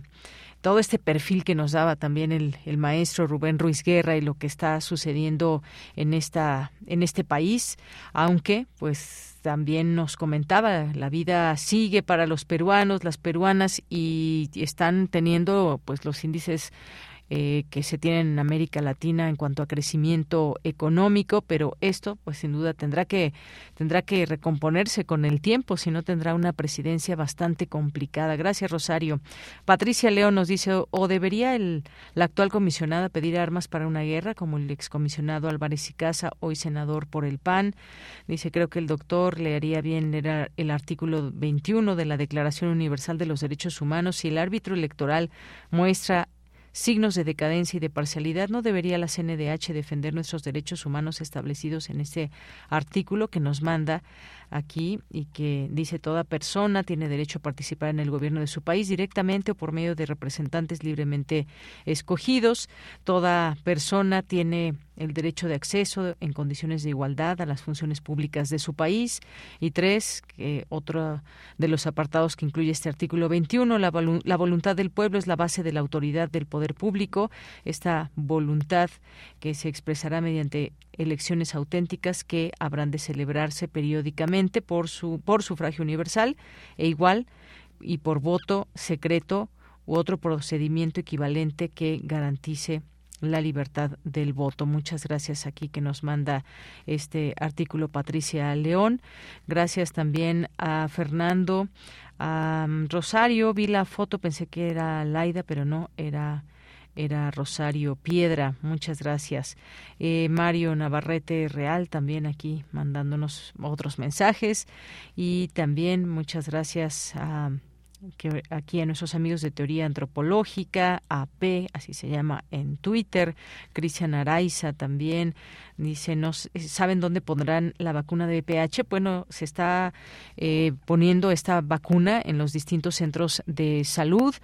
todo este perfil que nos daba también el, el, maestro Rubén Ruiz Guerra y lo que está sucediendo en esta en este país, aunque pues también nos comentaba, la vida sigue para los peruanos, las peruanas y están teniendo pues los índices eh, que se tienen en América Latina en cuanto a crecimiento económico, pero esto, pues sin duda tendrá que tendrá que recomponerse con el tiempo, si no tendrá una presidencia bastante complicada. Gracias, Rosario. Patricia León nos dice, o debería el, la actual comisionada pedir armas para una guerra, como el excomisionado Álvarez y Casa, hoy senador por el PAN. Dice, creo que el doctor le haría bien leer el artículo 21 de la Declaración Universal de los Derechos Humanos si el árbitro electoral muestra signos de decadencia y de parcialidad, ¿no debería la CNDH defender nuestros derechos humanos establecidos en ese artículo que nos manda aquí y que dice toda persona tiene derecho a participar en el gobierno de su país directamente o por medio de representantes libremente escogidos? Toda persona tiene el derecho de acceso en condiciones de igualdad a las funciones públicas de su país. Y tres, que otro de los apartados que incluye este artículo 21, la, la voluntad del pueblo es la base de la autoridad del poder público. Esta voluntad que se expresará mediante elecciones auténticas que habrán de celebrarse periódicamente por su por sufragio universal e igual y por voto secreto u otro procedimiento equivalente que garantice la libertad del voto. Muchas gracias aquí que nos manda este artículo Patricia León. Gracias también a Fernando, a mm, Rosario. Vi la foto, pensé que era Laida, pero no, era era Rosario Piedra. Muchas gracias. Eh, Mario Navarrete Real también aquí mandándonos otros mensajes. Y también muchas gracias a que aquí a nuestros amigos de Teoría Antropológica, AP, así se llama en Twitter, Cristian Araiza también, dice, no saben dónde pondrán la vacuna de VPH. Bueno, se está eh, poniendo esta vacuna en los distintos centros de salud.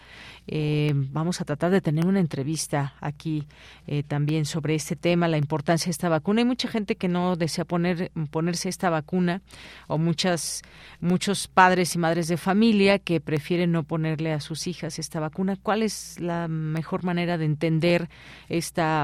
Eh, vamos a tratar de tener una entrevista aquí eh, también sobre este tema, la importancia de esta vacuna. Hay mucha gente que no desea poner, ponerse esta vacuna o muchas, muchos padres y madres de familia que prefieren no ponerle a sus hijas esta vacuna. ¿Cuál es la mejor manera de entender esta,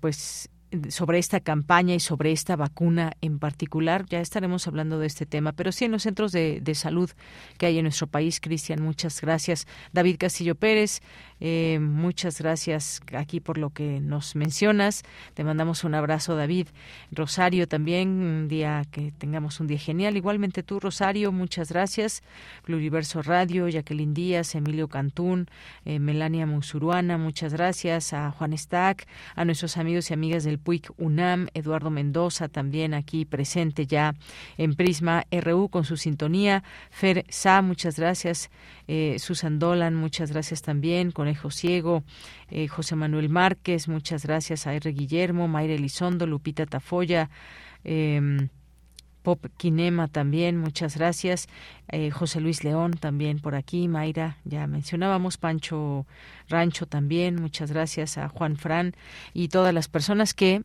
pues, sobre esta campaña y sobre esta vacuna en particular. Ya estaremos hablando de este tema, pero sí en los centros de, de salud que hay en nuestro país. Cristian, muchas gracias. David Castillo Pérez, eh, muchas gracias aquí por lo que nos mencionas. Te mandamos un abrazo, David. Rosario también, un día que tengamos un día genial. Igualmente tú, Rosario, muchas gracias. Pluriverso Radio, Jacqueline Díaz, Emilio Cantún, eh, Melania Musuruana, muchas gracias. A Juan Stack, a nuestros amigos y amigas del Puig UNAM, Eduardo Mendoza también aquí presente ya en Prisma RU con su sintonía. Fer Sa, muchas gracias. Eh, Susan Dolan, muchas gracias también. Conejo Ciego, eh, José Manuel Márquez, muchas gracias. A R. Guillermo, Mayra Elizondo, Lupita Tafoya. Eh, Pop Kinema también, muchas gracias. Eh, José Luis León también por aquí, Mayra, ya mencionábamos, Pancho Rancho también, muchas gracias a Juan Fran y todas las personas que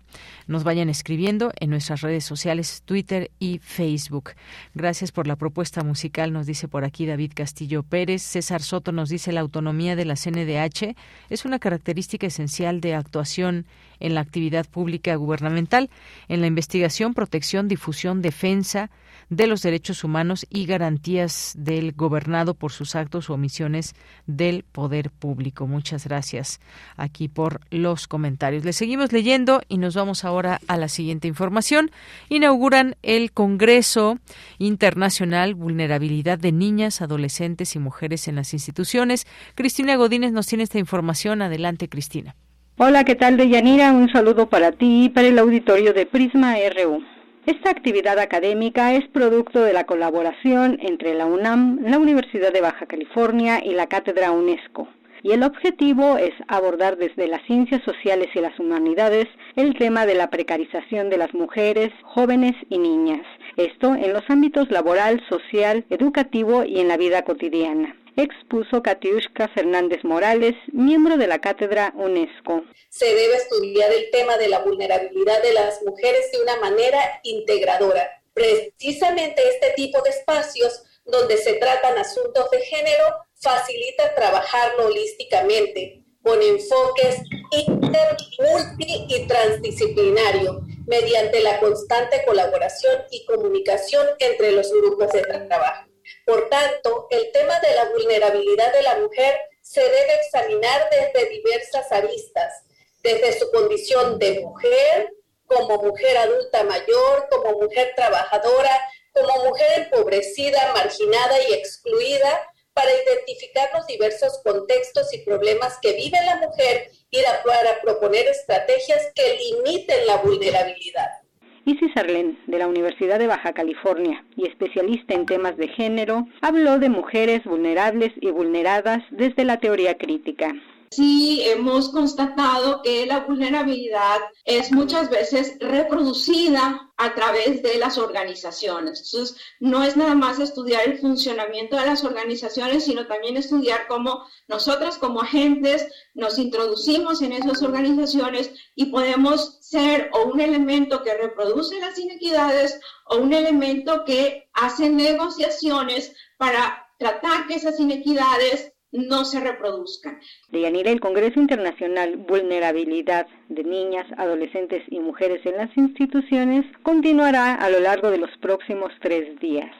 nos vayan escribiendo en nuestras redes sociales, Twitter y Facebook. Gracias por la propuesta musical, nos dice por aquí David Castillo Pérez. César Soto nos dice la autonomía de la CNDH es una característica esencial de actuación en la actividad pública gubernamental, en la investigación, protección, difusión, defensa, de los derechos humanos y garantías del gobernado por sus actos o omisiones del poder público. Muchas gracias aquí por los comentarios. Le seguimos leyendo y nos vamos ahora a la siguiente información. Inauguran el Congreso Internacional Vulnerabilidad de Niñas, Adolescentes y Mujeres en las Instituciones. Cristina Godínez nos tiene esta información. Adelante, Cristina. Hola, ¿qué tal, Deyanira? Un saludo para ti y para el auditorio de Prisma RU. Esta actividad académica es producto de la colaboración entre la UNAM, la Universidad de Baja California y la Cátedra UNESCO. Y el objetivo es abordar desde las ciencias sociales y las humanidades el tema de la precarización de las mujeres, jóvenes y niñas. Esto en los ámbitos laboral, social, educativo y en la vida cotidiana expuso Katiushka Fernández Morales, miembro de la cátedra UNESCO. Se debe estudiar el tema de la vulnerabilidad de las mujeres de una manera integradora. Precisamente este tipo de espacios donde se tratan asuntos de género facilita trabajarlo holísticamente, con enfoques inter, multi y transdisciplinario, mediante la constante colaboración y comunicación entre los grupos de trabajo. Por tanto, el tema de la vulnerabilidad de la mujer se debe examinar desde diversas aristas, desde su condición de mujer, como mujer adulta mayor, como mujer trabajadora, como mujer empobrecida, marginada y excluida, para identificar los diversos contextos y problemas que vive la mujer y para proponer estrategias que limiten la vulnerabilidad. Isis Arlen, de la Universidad de Baja California y especialista en temas de género, habló de mujeres vulnerables y vulneradas desde la teoría crítica sí hemos constatado que la vulnerabilidad es muchas veces reproducida a través de las organizaciones. Entonces, no es nada más estudiar el funcionamiento de las organizaciones, sino también estudiar cómo nosotras como agentes nos introducimos en esas organizaciones y podemos ser o un elemento que reproduce las inequidades o un elemento que hace negociaciones para tratar que esas inequidades no se reproduzcan. Deyanira, el Congreso Internacional Vulnerabilidad de Niñas, Adolescentes y Mujeres en las Instituciones continuará a lo largo de los próximos tres días.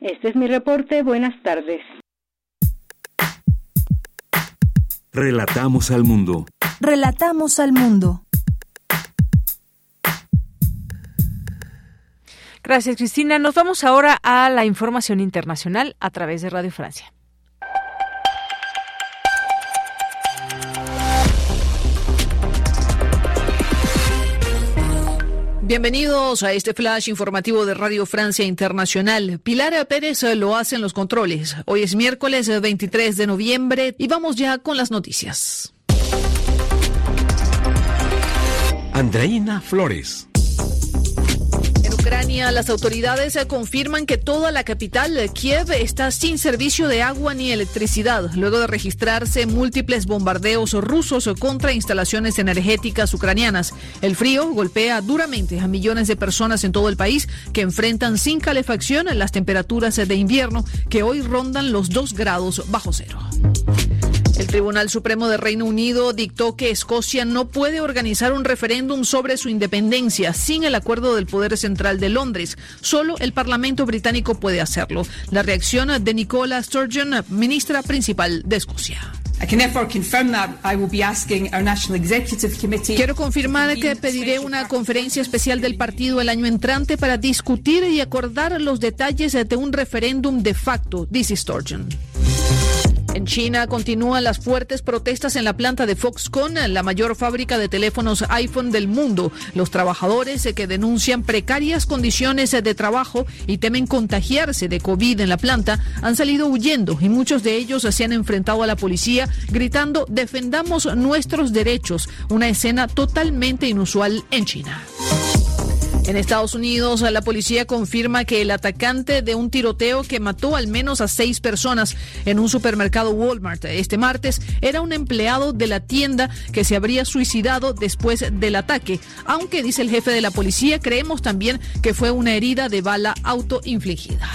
Este es mi reporte. Buenas tardes. Relatamos al mundo. Relatamos al mundo. Gracias, Cristina. Nos vamos ahora a la información internacional a través de Radio Francia. Bienvenidos a este flash informativo de Radio Francia Internacional. Pilar Pérez lo hace en los controles. Hoy es miércoles 23 de noviembre y vamos ya con las noticias. Andreina Flores. Ucrania, las autoridades confirman que toda la capital, Kiev, está sin servicio de agua ni electricidad, luego de registrarse múltiples bombardeos rusos contra instalaciones energéticas ucranianas. El frío golpea duramente a millones de personas en todo el país que enfrentan sin calefacción las temperaturas de invierno que hoy rondan los 2 grados bajo cero. Tribunal Supremo de Reino Unido dictó que Escocia no puede organizar un referéndum sobre su independencia sin el acuerdo del Poder Central de Londres. Solo el Parlamento británico puede hacerlo. La reacción de Nicola Sturgeon, ministra principal de Escocia. Quiero confirmar que pediré una conferencia especial del partido el año entrante para discutir y acordar los detalles de un referéndum de facto, dice Sturgeon. En China continúan las fuertes protestas en la planta de Foxconn, la mayor fábrica de teléfonos iPhone del mundo. Los trabajadores que denuncian precarias condiciones de trabajo y temen contagiarse de COVID en la planta han salido huyendo y muchos de ellos se han enfrentado a la policía gritando defendamos nuestros derechos, una escena totalmente inusual en China. En Estados Unidos, la policía confirma que el atacante de un tiroteo que mató al menos a seis personas en un supermercado Walmart este martes era un empleado de la tienda que se habría suicidado después del ataque, aunque dice el jefe de la policía, creemos también que fue una herida de bala autoinfligida.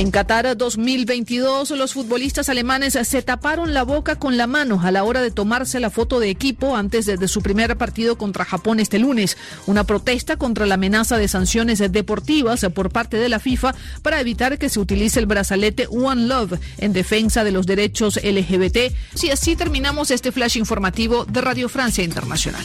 En Qatar 2022, los futbolistas alemanes se taparon la boca con la mano a la hora de tomarse la foto de equipo antes de, su primer partido contra Japón este lunes. Una protesta contra la amenaza de sanciones deportivas por parte de la FIFA para evitar que se utilice el brazalete One Love en defensa de los derechos LGBT. Si así terminamos este flash informativo de Radio Francia Internacional.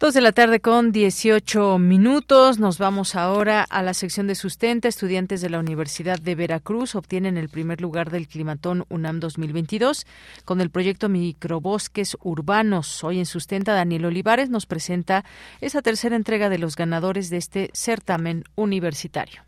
Dos de la tarde con 18 minutos. Nos vamos ahora a la sección de sustenta. Estudiantes de la Universidad de Veracruz obtienen el primer lugar del Climatón UNAM 2022 con el proyecto Microbosques Urbanos. Hoy en Sustenta, Daniel Olivares nos presenta esa tercera entrega de los ganadores de este certamen universitario.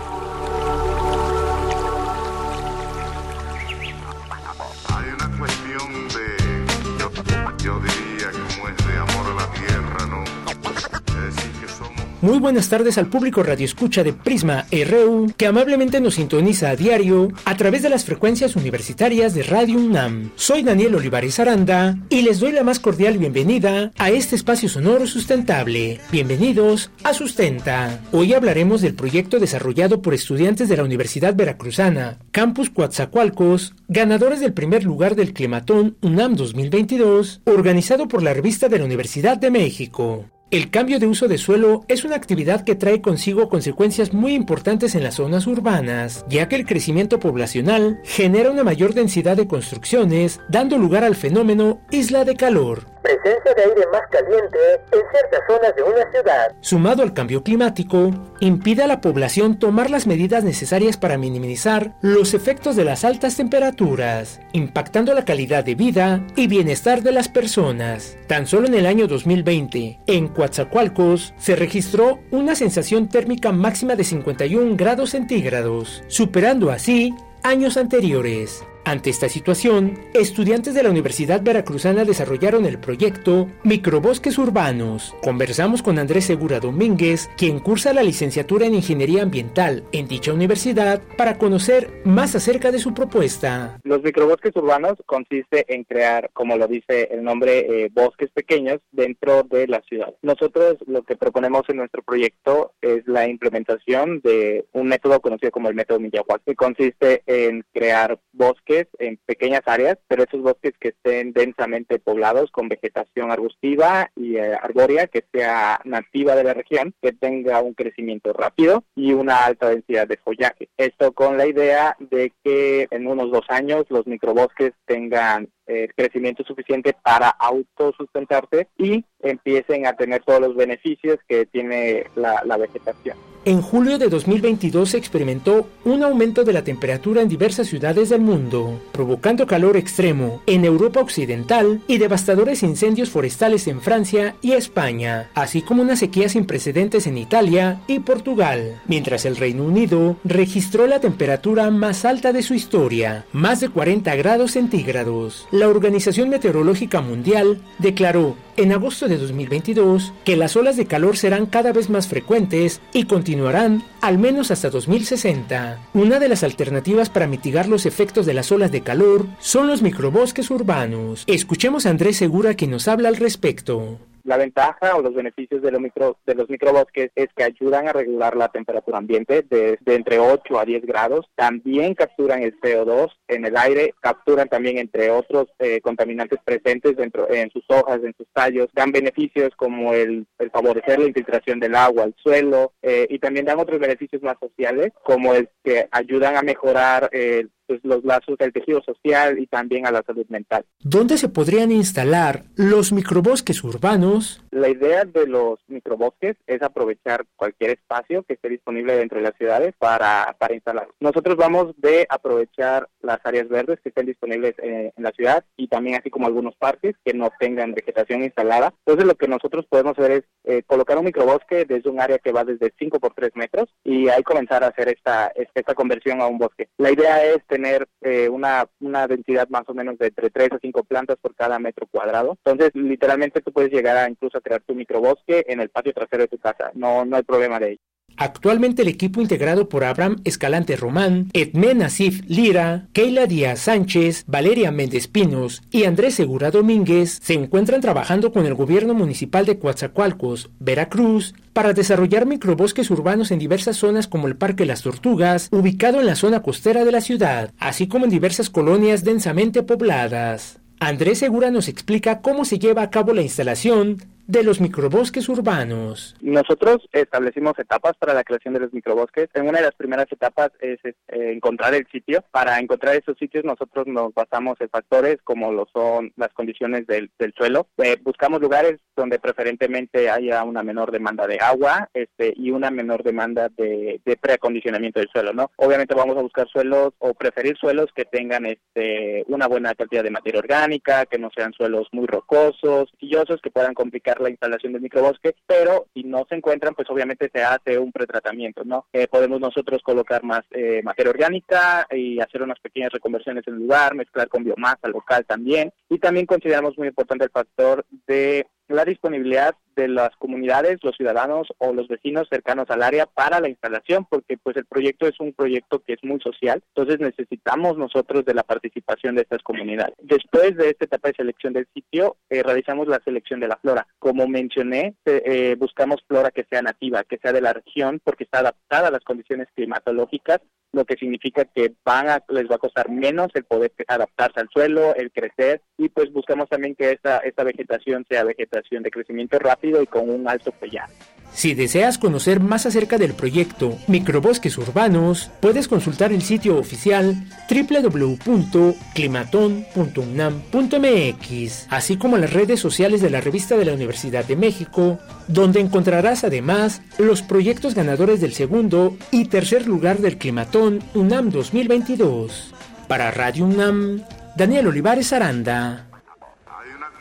Muy buenas tardes al público Radio Escucha de Prisma RU que amablemente nos sintoniza a diario a través de las frecuencias universitarias de Radio UNAM. Soy Daniel Olivares Aranda y les doy la más cordial bienvenida a este espacio sonoro sustentable. Bienvenidos a Sustenta. Hoy hablaremos del proyecto desarrollado por estudiantes de la Universidad Veracruzana, Campus Coatzacoalcos, ganadores del primer lugar del Climatón UNAM 2022, organizado por la revista de la Universidad de México. El cambio de uso de suelo es una actividad que trae consigo consecuencias muy importantes en las zonas urbanas, ya que el crecimiento poblacional genera una mayor densidad de construcciones, dando lugar al fenómeno isla de calor. Presencia de aire más caliente en ciertas zonas de una ciudad. Sumado al cambio climático, impide a la población tomar las medidas necesarias para minimizar los efectos de las altas temperaturas, impactando la calidad de vida y bienestar de las personas. Tan solo en el año 2020, en Coatzacoalcos, se registró una sensación térmica máxima de 51 grados centígrados, superando así años anteriores. Ante esta situación, estudiantes de la Universidad Veracruzana desarrollaron el proyecto Microbosques Urbanos. Conversamos con Andrés Segura Domínguez, quien cursa la licenciatura en Ingeniería Ambiental en dicha universidad, para conocer más acerca de su propuesta. Los microbosques urbanos consiste en crear, como lo dice el nombre, eh, bosques pequeños dentro de la ciudad. Nosotros lo que proponemos en nuestro proyecto es la implementación de un método conocido como el método Miyahuac, que consiste en crear bosques en pequeñas áreas, pero esos bosques que estén densamente poblados con vegetación arbustiva y eh, arbórea que sea nativa de la región, que tenga un crecimiento rápido y una alta densidad de follaje. Esto con la idea de que en unos dos años los microbosques tengan eh, crecimiento suficiente para autosustentarse y empiecen a tener todos los beneficios que tiene la, la vegetación. En julio de 2022 se experimentó un aumento de la temperatura en diversas ciudades del mundo, provocando calor extremo en Europa Occidental y devastadores incendios forestales en Francia y España, así como una sequía sin precedentes en Italia y Portugal, mientras el Reino Unido registró la temperatura más alta de su historia, más de 40 grados centígrados. La Organización Meteorológica Mundial declaró en agosto de 2022 que las olas de calor serán cada vez más frecuentes y continuarán al menos hasta 2060. Una de las alternativas para mitigar los efectos de las olas de calor son los microbosques urbanos. Escuchemos a Andrés Segura quien nos habla al respecto. La ventaja o los beneficios de los, micro, de los microbosques es que ayudan a regular la temperatura ambiente de, entre 8 a 10 grados. También capturan el CO2 en el aire, capturan también entre otros eh, contaminantes presentes dentro en sus hojas, en sus tallos. Dan beneficios como el, favorecer la infiltración del agua al suelo eh, y también dan otros beneficios más sociales como el que ayudan a mejorar el pues, los lazos del tejido social y también a la salud mental. ¿Dónde se podrían instalar los microbosques urbanos? La idea de los microbosques es aprovechar cualquier espacio que esté disponible dentro de las ciudades para, para instalar. Nosotros vamos de aprovechar las áreas verdes que estén disponibles eh, en la ciudad y también así como algunos parques que no tengan vegetación instalada. Entonces lo que nosotros podemos hacer es eh, colocar un microbosque desde un área que va desde 5 por 3 metros y ahí comenzar a hacer esta, esta conversión a un bosque. La idea es tener tener eh, una, una densidad más o menos de entre 3 a 5 plantas por cada metro cuadrado. Entonces, literalmente tú puedes llegar a incluso a crear tu microbosque en el patio trasero de tu casa. No, no hay problema de ello. Actualmente el equipo integrado por Abraham Escalante Román, Edmen Asif Lira, Keila Díaz Sánchez, Valeria Méndez Pinos y Andrés Segura Domínguez se encuentran trabajando con el gobierno municipal de Coatzacoalcos, Veracruz, para desarrollar microbosques urbanos en diversas zonas como el Parque Las Tortugas, ubicado en la zona costera de la ciudad, así como en diversas colonias densamente pobladas. Andrés Segura nos explica cómo se lleva a cabo la instalación de los microbosques urbanos. Nosotros establecimos etapas para la creación de los microbosques. En una de las primeras etapas es, eh, encontrar el sitio. Para encontrar esos sitios nosotros nos basamos en factores como lo son las condiciones del, suelo. Eh, buscamos lugares donde preferentemente haya una menor demanda de agua este, y una menor demanda de, de preacondicionamiento del suelo. ¿no? Obviamente vamos a buscar suelos o preferir suelos que tengan este, una buena cantidad de materia orgánica, que no sean suelos muy rocosos, sillosos, que puedan complicar la instalación del microbosque, pero si no se encuentran, pues obviamente se hace un pretratamiento, ¿no? Eh, podemos nosotros colocar más eh, materia orgánica y hacer unas pequeñas reconversiones en el lugar, mezclar con biomasa local también, y también consideramos muy importante el factor de la disponibilidad de las comunidades, los ciudadanos o los vecinos cercanos al área para la instalación, porque pues el proyecto es un proyecto que es muy social, entonces necesitamos nosotros de la participación de estas comunidades. Después de esta etapa de selección del sitio, eh, realizamos la selección de la flora. Como mencioné, eh, buscamos flora que sea nativa, que sea de la región, porque está adaptada a las condiciones climatológicas lo que significa que van a, les va a costar menos el poder adaptarse al suelo, el crecer y pues buscamos también que esta, esta vegetación sea vegetación de crecimiento rápido y con un alto follaje. Si deseas conocer más acerca del proyecto Microbosques Urbanos, puedes consultar el sitio oficial www.climaton.unam.mx, así como las redes sociales de la revista de la Universidad de México, donde encontrarás además los proyectos ganadores del segundo y tercer lugar del Climatón UNAM 2022. Para Radio UNAM, Daniel Olivares Aranda.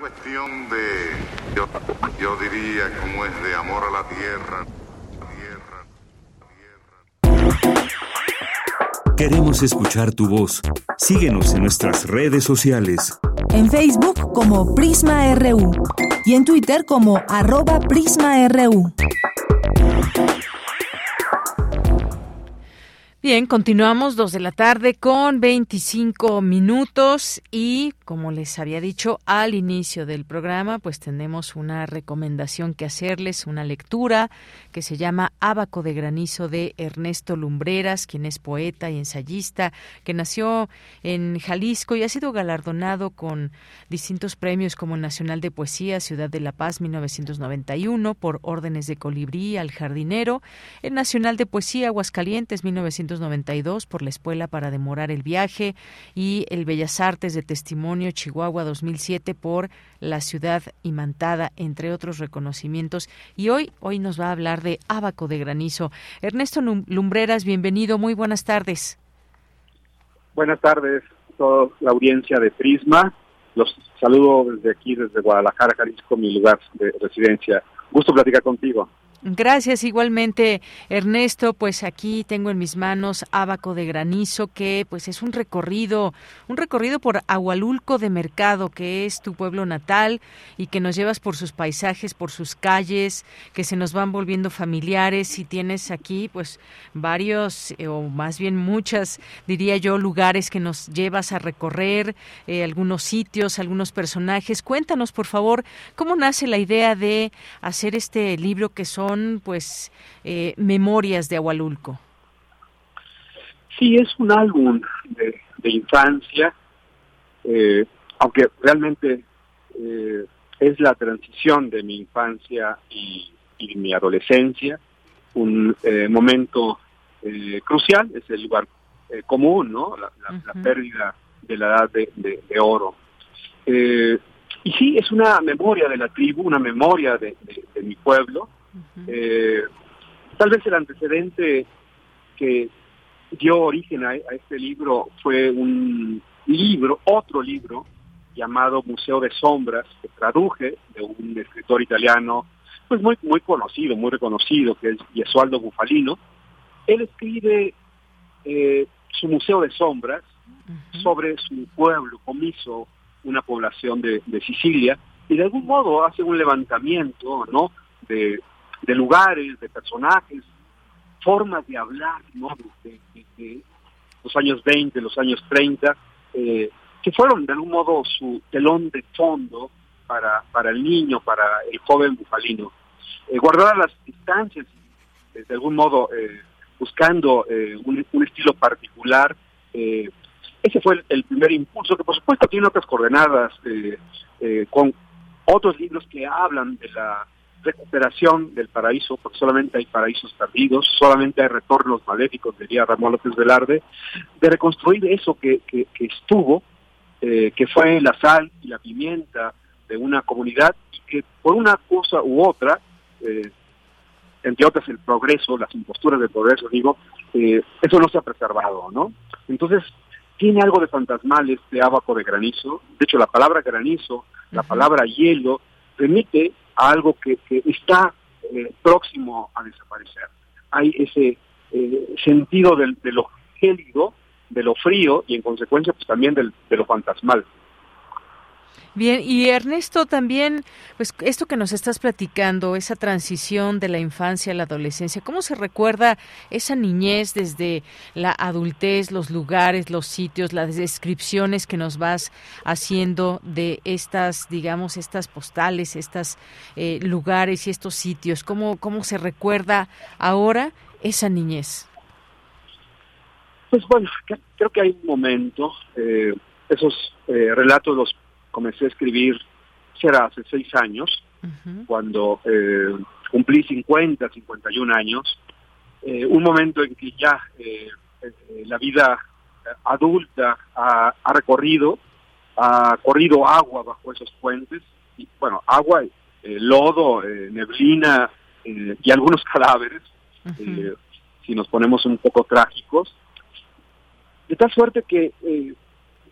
Cuestión de yo, diría como es de amor a la tierra. Queremos escuchar tu voz. Síguenos en nuestras redes sociales. En Facebook como Prisma RU y en Twitter como arroba PrismaRU. Bien, continuamos dos de la tarde con 25 minutos y como les había dicho al inicio del programa, pues tenemos una recomendación que hacerles, una lectura que se llama Abaco de Granizo de Ernesto Lumbreras, quien es poeta y ensayista, que nació en Jalisco y ha sido galardonado con distintos premios como el Nacional de Poesía Ciudad de la Paz 1991 por órdenes de colibrí al jardinero, el Nacional de Poesía Aguascalientes 1991 1992 por la Escuela para Demorar el Viaje y el Bellas Artes de Testimonio Chihuahua 2007 por la Ciudad Imantada, entre otros reconocimientos. Y hoy, hoy nos va a hablar de Abaco de Granizo. Ernesto Lumbreras, bienvenido, muy buenas tardes. Buenas tardes a toda la audiencia de Prisma. Los saludo desde aquí, desde Guadalajara, Jalisco, mi lugar de residencia. Gusto platicar contigo. Gracias igualmente Ernesto, pues aquí tengo en mis manos Abaco de Granizo que pues es un recorrido, un recorrido por Agualulco de Mercado, que es tu pueblo natal y que nos llevas por sus paisajes, por sus calles, que se nos van volviendo familiares y tienes aquí pues varios eh, o más bien muchas diría yo lugares que nos llevas a recorrer, eh, algunos sitios, algunos personajes. Cuéntanos por favor cómo nace la idea de hacer este libro que son pues eh, memorias de Agualulco. Sí, es un álbum de, infancia, eh, aunque realmente eh, es la transición de mi infancia y, mi adolescencia, un momento crucial, es el lugar común, ¿no? La, pérdida de la edad de, oro. y sí, es una memoria de la tribu, una memoria de mi pueblo, eh, tal vez el antecedente que dio origen a, este libro fue un libro, otro libro, llamado Museo de Sombras, que traduje de un escritor italiano, pues muy, muy conocido, muy reconocido, que es Gesualdo Bufalino. Él escribe eh, su Museo de Sombras sobre su pueblo, Comiso, una población de, de Sicilia, y de algún modo hace un levantamiento, ¿no? De, de lugares, de personajes, formas de hablar, ¿no? De, los años 20, los años 30, eh, que fueron de algún modo su telón de fondo para, para el niño, para el joven bufalino. Eh, guardar las distancias, de algún modo eh, buscando eh, un, estilo particular, ese fue el, primer impulso, que por supuesto tiene otras coordenadas con otros libros que hablan de la recuperación del paraíso, porque solamente hay paraísos perdidos, solamente hay retornos maléficos, diría Ramón López Velarde, de reconstruir eso que, que, estuvo, eh, que fue la sal y la pimienta de una comunidad y que por una cosa u otra, eh, entre otras el progreso, las imposturas del progreso, digo, eh, eso no se ha preservado, ¿no? Entonces, tiene algo de fantasmal este abaco de granizo, de hecho la palabra granizo, la palabra hielo, remite algo que, está eh, próximo a desaparecer. Hay ese eh, sentido de lo gélido, de lo frío y en consecuencia pues también del, de lo fantasmal. Bien, y Ernesto también, pues esto que nos estás platicando, esa transición de la infancia a la adolescencia, ¿cómo se recuerda esa niñez desde la adultez, los lugares, los sitios, las descripciones que nos vas haciendo de estas, digamos, estas postales, estos eh, lugares y estos sitios? ¿Cómo, ¿Cómo se recuerda ahora esa niñez? Pues bueno, creo que hay un momento, eh, esos eh, relatos los comencé a escribir, será hace seis años, cuando eh, cumplí 50, 51 años, eh, un momento en que ya eh, la vida adulta ha, recorrido, ha corrido agua bajo esos puentes, y bueno, agua, lodo, neblina y algunos *laughs* cadáveres, si nos ponemos un poco trágicos, de tal suerte que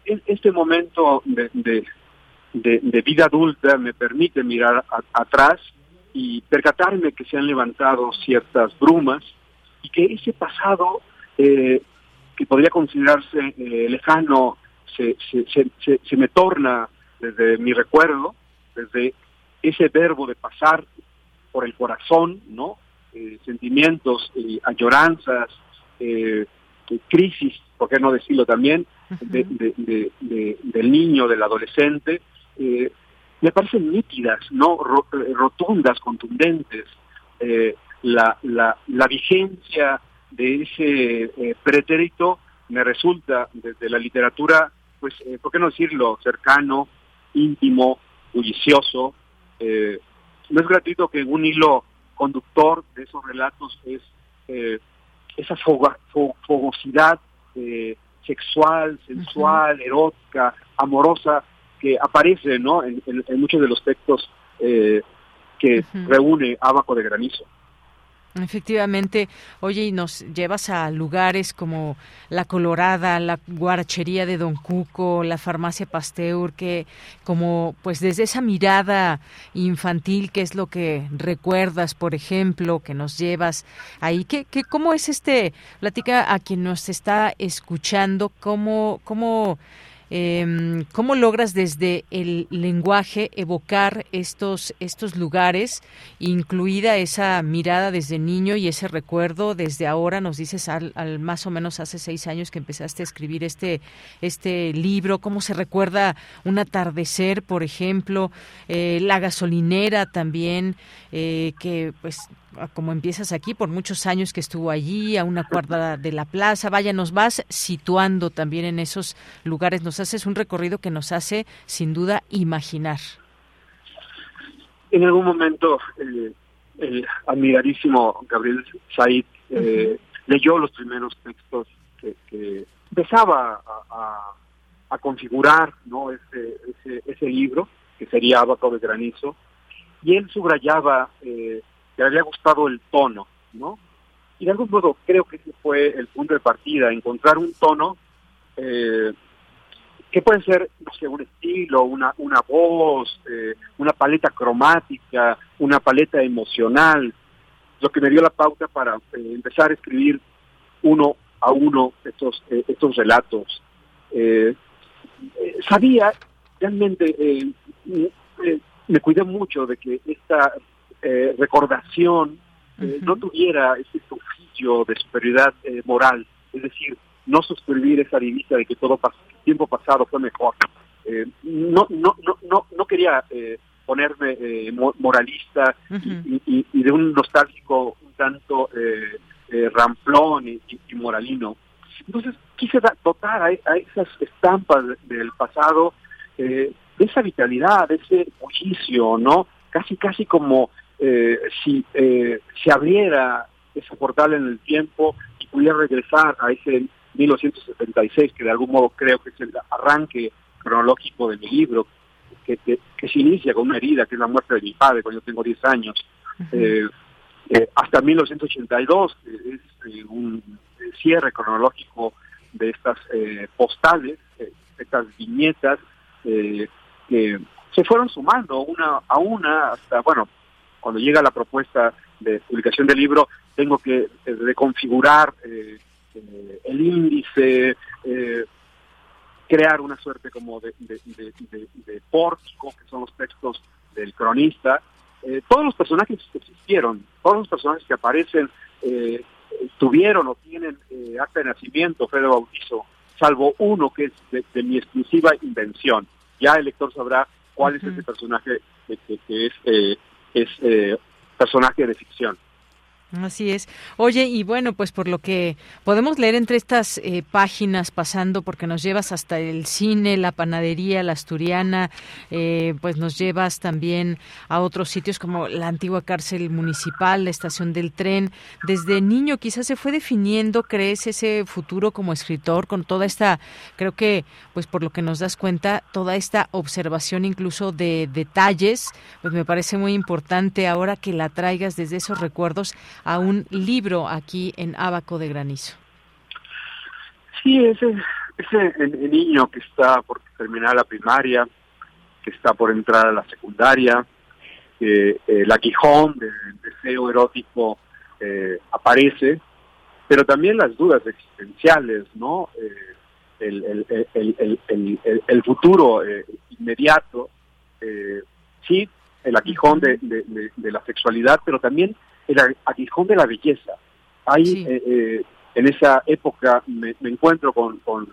este momento de, de, vida adulta me permite mirar atrás y percatarme que se han levantado ciertas brumas y que ese pasado eh, que podría considerarse eh, lejano se, se, se, me torna desde mi recuerdo, desde ese verbo de pasar por el corazón, ¿no? Eh, sentimientos, añoranzas, crisis, ¿por qué no decirlo también?, del niño, del adolescente, eh, me parecen nítidas, no eh, rotundas, contundentes. Eh, la, la, la, vigencia de ese eh, pretérito me resulta desde la literatura, pues, ¿por qué no decirlo? Cercano, íntimo, bullicioso. no es gratuito que un hilo conductor de esos relatos es esa fogosidad sexual, sensual, erótica, amorosa, que aparece ¿no? en, muchos de los textos eh, que reúne Abaco de Granizo. Efectivamente, oye, y nos llevas a lugares como la Colorada, la guarachería de Don Cuco, la farmacia Pasteur, que como pues desde esa mirada infantil, ¿qué es lo que recuerdas, por ejemplo, que nos llevas ahí? ¿Qué, qué, ¿Cómo es este? Platica a quien nos está escuchando, ¿cómo, cómo eh, ¿Cómo logras desde el lenguaje evocar estos, estos lugares, incluida esa mirada desde niño y ese recuerdo desde ahora? Nos dices al, más o menos hace seis años que empezaste a escribir este, este libro. ¿Cómo se recuerda un atardecer, por ejemplo? Eh, la gasolinera también, eh, que pues como empiezas aquí, por muchos años que estuvo allí, a una cuadra de la plaza. Vaya, nos vas situando también en esos lugares, nos haces un recorrido que nos hace, sin duda, imaginar. En algún momento, eh, el admiradísimo Gabriel Said eh, leyó los primeros textos que, empezaba a, configurar ¿no? ese, ese, ese, libro, que sería Abaco de Granizo, y él subrayaba... Eh, le había gustado el tono, ¿no? Y de algún modo creo que ese fue el punto de partida, encontrar un tono eh, que puede ser, no sé, un estilo, una, una voz, eh, una paleta cromática, una paleta emocional, lo que me dio la pauta para eh, empezar a escribir uno a uno estos, estos relatos. sabía, realmente, me cuidé mucho de que esta eh, recordación eh, no tuviera ese oficio de superioridad eh, moral, es decir, no suscribir esa divisa de que todo tiempo pasado fue mejor. no, no, no, no, no quería ponerme moralista y, de un nostálgico un tanto ramplón y, moralino. Entonces quise dotar a, esas estampas del pasado de esa vitalidad, de ese bullicio, ¿no? Casi, casi como eh, si eh, se abriera esa portal en el tiempo y pudiera regresar a ese 1976, que de algún modo creo que es el arranque cronológico de mi libro, que, que, se inicia con una herida, que es la muerte de mi padre cuando yo tengo 10 años, eh, hasta 1982, es un cierre cronológico de estas postales, estas viñetas que se fueron sumando una a una hasta, bueno, cuando llega la propuesta de publicación del libro, tengo que eh, reconfigurar eh, eh, el índice, crear una suerte como de, pórtico, que son los textos del cronista. todos los personajes que existieron, todos los personajes que aparecen, tuvieron o tienen acta de nacimiento, Pedro Bautizo, salvo uno que es de, mi exclusiva invención. Ya el lector sabrá cuál es ese personaje que, que es es eh, personaje de ficción. Así es. Oye, y bueno, pues por lo que podemos leer entre estas eh, páginas pasando, porque nos llevas hasta el cine, la panadería, la asturiana, eh, pues nos llevas también a otros sitios como la antigua cárcel municipal, la estación del tren. Desde niño quizás se fue definiendo, crees, ese futuro como escritor con toda esta, creo que, pues por lo que nos das cuenta, toda esta observación incluso de detalles, pues me parece muy importante ahora que la traigas desde esos recuerdos a un libro aquí en Abaco de Granizo. Sí, ese, ese niño que está por terminar la primaria, que está por entrar a la secundaria, eh, el aguijón del deseo erótico eh, aparece, pero también las dudas existenciales, ¿no? Eh, el, el, el, el, futuro eh, inmediato, sí, el aguijón de, la sexualidad, pero también el aguijón de la belleza. Ahí, eh, eh, en esa época, me, encuentro con, con,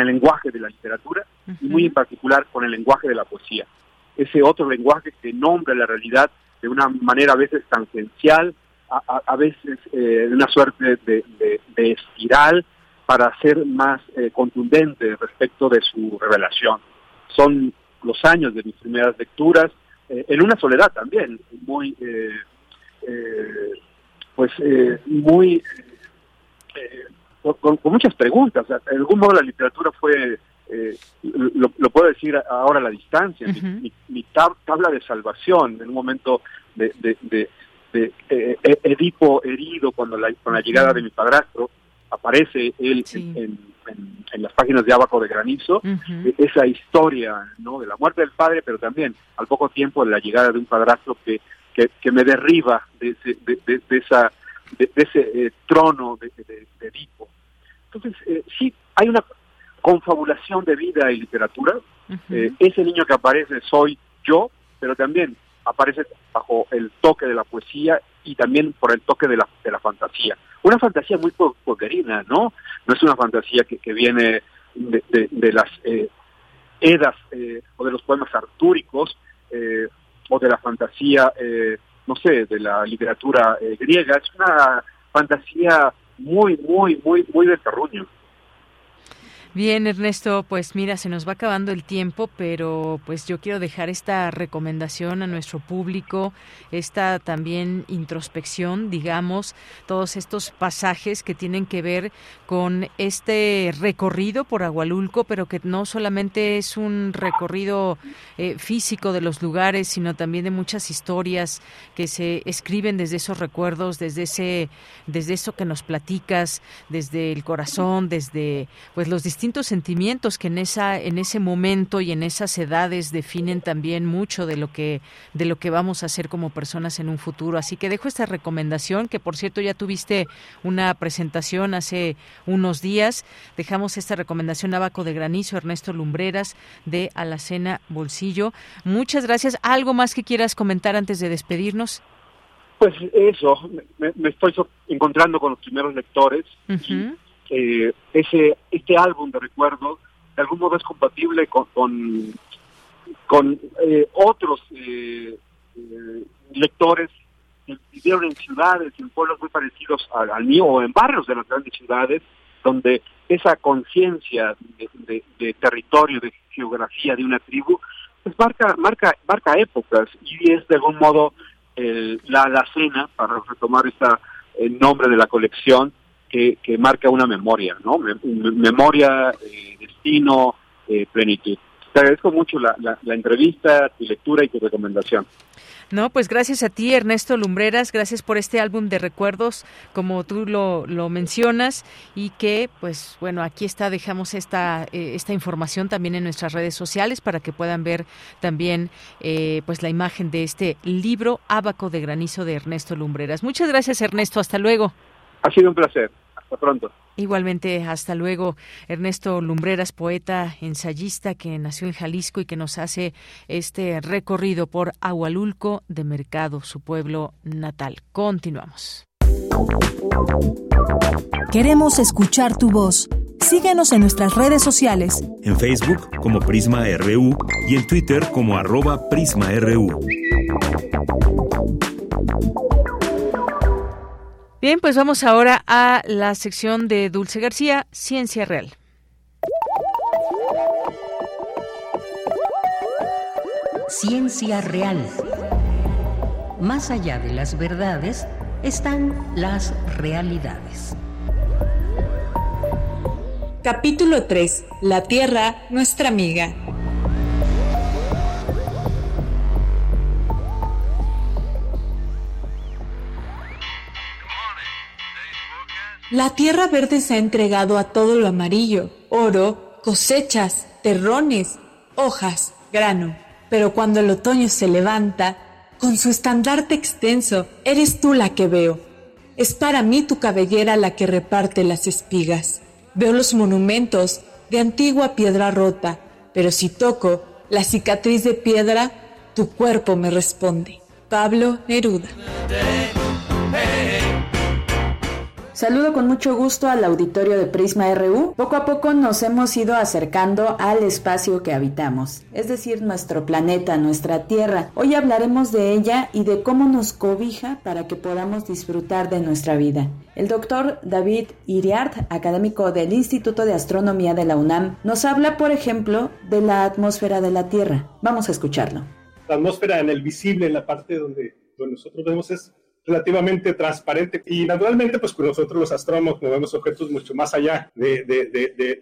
el lenguaje de la literatura y muy en particular con el lenguaje de la poesía. Ese otro lenguaje que nombra la realidad de una manera a veces tangencial, a, veces eh, de una suerte de, espiral para ser más contundente respecto de su revelación. Son los años de mis primeras lecturas, en una soledad también, muy eh, pues eh, muy eh, con, muchas preguntas. De algún modo la literatura fue, lo, puedo decir ahora a la distancia, mi, tabla de salvación en un momento de, de eh, eh, Edipo herido cuando la, con la llegada de mi padrastro, aparece él en, las páginas de Abaco de Granizo, e, esa historia ¿no? de la muerte del padre, pero también al poco tiempo de la llegada de un padrastro que, que, me derriba de ese, de, esa, de, ese eh, trono de, Edipo. Entonces, sí, hay una confabulación de vida y literatura. ese niño que aparece soy yo, pero también aparece bajo el toque de la poesía y también por el toque de la, de la fantasía. Una fantasía muy poquerina, ¿no? No es una fantasía que, que viene de, de, las eh, edas eh, o de los poemas artúricos eh, o de la fantasía, no sé, de la literatura griega. Es una fantasía muy, muy, muy, muy del terruño. Bien, Ernesto, pues mira, se nos va acabando el tiempo, pero pues yo quiero dejar esta recomendación a nuestro público, esta también introspección, digamos, todos estos pasajes que tienen que ver con este recorrido por Agualulco, pero que no solamente es un recorrido eh, físico de los lugares, sino también de muchas historias que se escriben desde esos recuerdos, desde ese, desde eso que nos platicas, desde el corazón, desde pues los distintos sentimientos que en esa en ese momento y en esas edades definen también mucho de lo que de lo que vamos a hacer como personas en un futuro. Así que dejo esta recomendación que por cierto ya tuviste una presentación hace unos días. Dejamos esta recomendación Abaco de Granizo, Ernesto Lumbreras de Alacena Bolsillo. Muchas gracias. ¿Algo más que quieras comentar antes de despedirnos? Pues eso, me, estoy encontrando con los primeros lectores eh, ese este álbum de recuerdos de algún modo es compatible con con, eh, otros eh, eh, lectores que vivieron en ciudades, en pueblos muy parecidos al, mío o en barrios de las grandes ciudades, donde esa conciencia de, territorio, de geografía de una tribu, pues marca, marca, marca épocas y es de algún modo la alacena, para retomar esta, el nombre de la colección, que, marca una memoria, ¿no? memoria, eh, destino, eh, plenitud. Te agradezco mucho la, la, entrevista, tu lectura y tu recomendación. No, pues gracias a ti, Ernesto Lumbreras, gracias por este álbum de recuerdos, como tú lo, lo mencionas, y que, pues bueno, aquí está, dejamos esta, eh, esta información también en nuestras redes sociales para que puedan ver también pues la imagen de este libro Ábaco de Granizo de Ernesto Lumbreras. Muchas gracias, Ernesto, hasta luego. Ha sido un placer. Hasta pronto. Igualmente, hasta luego. Ernesto Lumbreras, poeta, ensayista que nació en Jalisco y que nos hace este recorrido por Agualulco de Mercado, su pueblo natal. Continuamos. Queremos escuchar tu voz. Síguenos en nuestras redes sociales. En Facebook como Prisma RU y en Twitter como arroba PrismaRU. Bien, pues vamos ahora a la sección de Dulce García, Ciencia Real. Ciencia Real. Más allá de las verdades están las realidades. Capítulo 3. La Tierra, nuestra amiga. La tierra verde se ha entregado a todo lo amarillo, oro, cosechas, terrones, hojas, grano. Pero cuando el otoño se levanta, con su estandarte extenso, eres tú la que veo. Es para mí tu cabellera la que reparte las espigas. Veo los monumentos de antigua piedra rota, pero si toco la cicatriz de piedra, tu cuerpo me responde. Pablo Neruda. Saludo con mucho gusto al auditorio de Prisma RU. Poco a poco nos hemos ido acercando al espacio que habitamos, es decir, nuestro planeta, nuestra Tierra. Hoy hablaremos de ella y de cómo nos cobija para que podamos disfrutar de nuestra vida. El doctor David Iriart, académico del Instituto de Astronomía de la UNAM, nos habla, por ejemplo, de la atmósfera de la Tierra. Vamos a escucharlo. La atmósfera en el visible, en la parte donde, donde nosotros vemos es relativamente transparente y naturalmente pues nosotros los astrónomos movemos objetos mucho más allá de,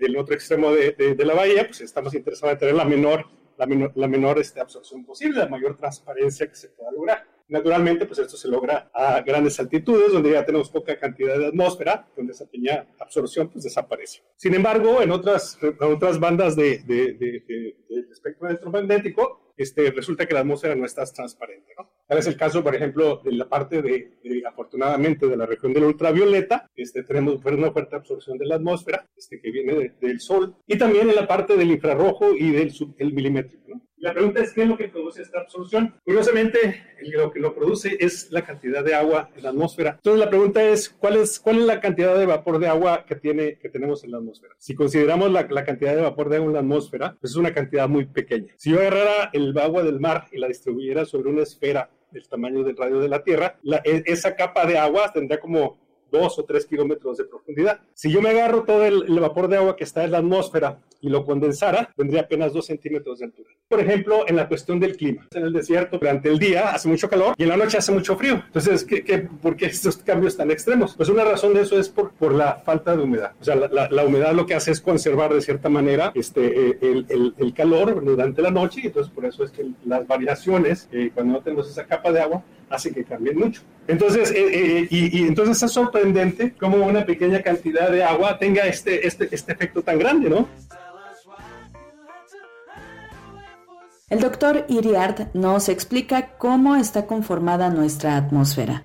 del otro extremo de, la bahía pues estamos interesados en tener la menor la menor, la menor este, absorción posible, la mayor transparencia que se pueda lograr. Naturalmente, pues esto se logra a grandes altitudes, donde ya tenemos poca cantidad de atmósfera, donde esa pequeña absorción pues desaparece. Sin embargo, en otras, en otras bandas de, de, de, de espectro electromagnético, este, resulta que la atmósfera no está transparente. ¿no? Tal es el caso, por ejemplo, de la parte de, afortunadamente, de la región del ultravioleta. Este, tenemos una fuerte absorción de la atmósfera este, que viene del Sol. Y también en la parte del infrarrojo y del el milimétrico. ¿no? La pregunta es, ¿qué es lo que produce esta absorción? Curiosamente, lo que lo produce es la cantidad de agua en la atmósfera. Entonces, la pregunta es, ¿cuál es, cuál es la cantidad de vapor de agua que, tiene, que tenemos en la atmósfera? Si consideramos la, la cantidad de vapor de agua en la atmósfera, pues es una cantidad muy pequeña. Si yo agarrara el agua del mar y la distribuyera sobre una esfera del tamaño del radio de la Tierra, e, esa capa de agua tendría como dos o tres kilómetros de profundidad. Si yo me agarro todo el, vapor de agua que está en la atmósfera y lo condensara, tendría apenas dos centímetros de altura. Por ejemplo, en la cuestión del clima. En el desierto, durante el día hace mucho calor y en la noche hace mucho frío. Entonces, ¿qué, qué, por qué estos cambios tan extremos? Pues una razón de eso es por, por la falta de humedad. O sea, la, la, humedad lo que hace es conservar de cierta manera este, eh, el, el, el, calor durante la noche y entonces por eso es que las variaciones, eh, cuando no tenemos esa capa de agua, hace que cambien mucho. Entonces, eh, eh, y, entonces es sorprendente cómo una pequeña cantidad de agua tenga este, este, este efecto tan grande, ¿no? El doctor Iriart nos explica cómo está conformada nuestra atmósfera.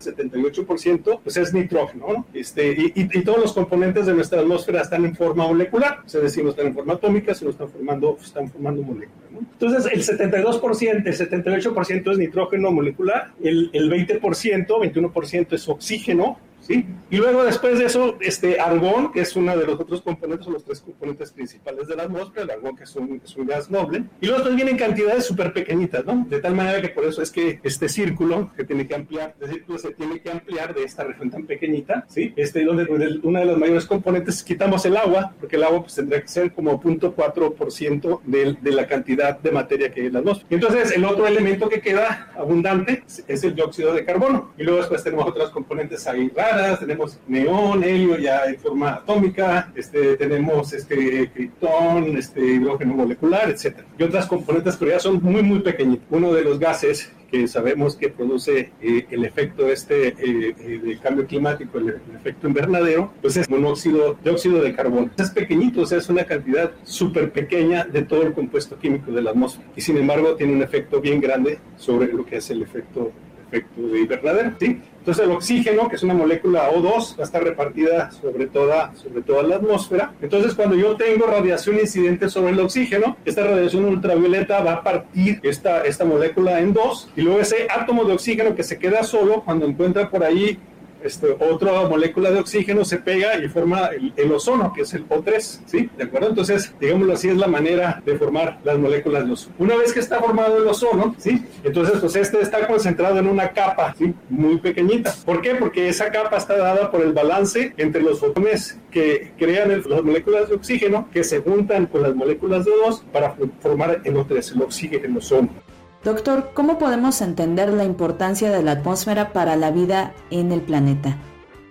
78% pues es nitrógeno, ¿no? Este, y, todos los componentes de nuestra atmósfera están en forma molecular, es decir, no están en forma atómica, sino están formando, están formando moléculas. Entonces, el 72%, el 78% es nitrógeno molecular, el, el 20%, 21% es oxígeno, y luego después de eso, este argón, que es uno de los otros componentes, son los tres componentes principales de la atmósfera, el argón que es un, es gas noble, y luego después vienen cantidades súper pequeñitas, ¿no? De tal manera que por eso es que este círculo que tiene que ampliar, el círculo se tiene que ampliar de esta región tan pequeñita, ¿sí? Este, donde, donde una de las mayores componentes quitamos el agua, porque el agua pues tendría que ser como 0.4% de, de la cantidad de materia que hay en la atmósfera. Entonces, el otro elemento que queda abundante es el dióxido de carbono, y luego después tenemos otras componentes ahí raras, tenemos neón, helio ya en forma atómica, este, tenemos este, criptón, este, hidrógeno molecular, etc. Y otras componentes que ya son muy, muy pequeñitas. Uno de los gases que sabemos que produce eh, el efecto este eh, eh, del cambio climático, el, el, efecto invernadero, pues es monóxido de óxido de carbono. Es pequeñito, o sea, es una cantidad súper pequeña de todo el compuesto químico de la atmósfera y sin embargo tiene un efecto bien grande sobre lo que es el efecto efecto de invernadero, ¿sí? Entonces el oxígeno, que es una molécula O2, va a estar repartida sobre toda, sobre toda la atmósfera. Entonces cuando yo tengo radiación incidente sobre el oxígeno, esta radiación ultravioleta va a partir esta, esta molécula en dos y luego ese átomo de oxígeno que se queda solo cuando encuentra por ahí este, otra molécula de oxígeno se pega y forma el, ozono, que es el O3, ¿sí? ¿De acuerdo? Entonces, digámoslo así, es la manera de formar las moléculas de ozono. Una vez que está formado el ozono, ¿sí? Entonces, pues este está concentrado en una capa. Muy pequeñita. ¿Por qué? Porque esa capa está dada por el balance entre los fotones que crean las moléculas de oxígeno que se juntan con las moléculas de O2 para formar el O3, el oxígeno, el ozono. Doctor, ¿cómo podemos entender la importancia de la atmósfera para la vida en el planeta?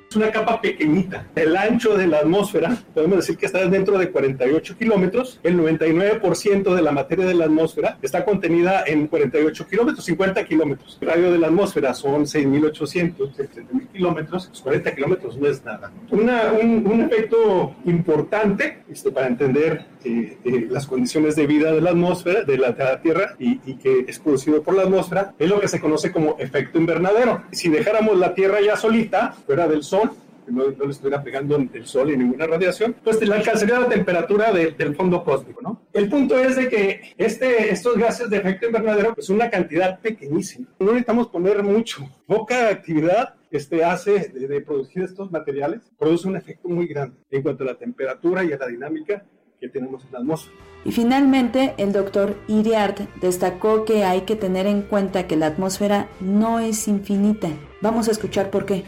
Es una capa pequeñita. El ancho de la atmósfera, podemos decir que está dentro de 48 kilómetros. El 99% de la materia de la atmósfera está contenida en 48 kilómetros, 50 kilómetros. El radio de la atmósfera son 6.800, 7.000 kilómetros. 40 pues kilómetros no es nada. Una, un, un, efecto importante este, para entender eh, eh, las condiciones de vida de la atmósfera, de la, de la Tierra, y, y que es producido por la atmósfera, es lo que se conoce como efecto invernadero. Si dejáramos la Tierra ya solita, fuera del Sol, no, no, le estuviera pegando el sol y ninguna radiación, pues le alcanzaría la temperatura de, del fondo cósmico, ¿no? El punto es de que este, estos gases de efecto invernadero, pues una cantidad pequeñísima. No necesitamos poner mucho. Poca actividad este, hace de, de producir estos materiales, produce un efecto muy grande en cuanto a la temperatura y a la dinámica que tenemos en la atmósfera. Y finalmente, el doctor Iriart destacó que hay que tener en cuenta que la atmósfera no es infinita. Vamos a escuchar por qué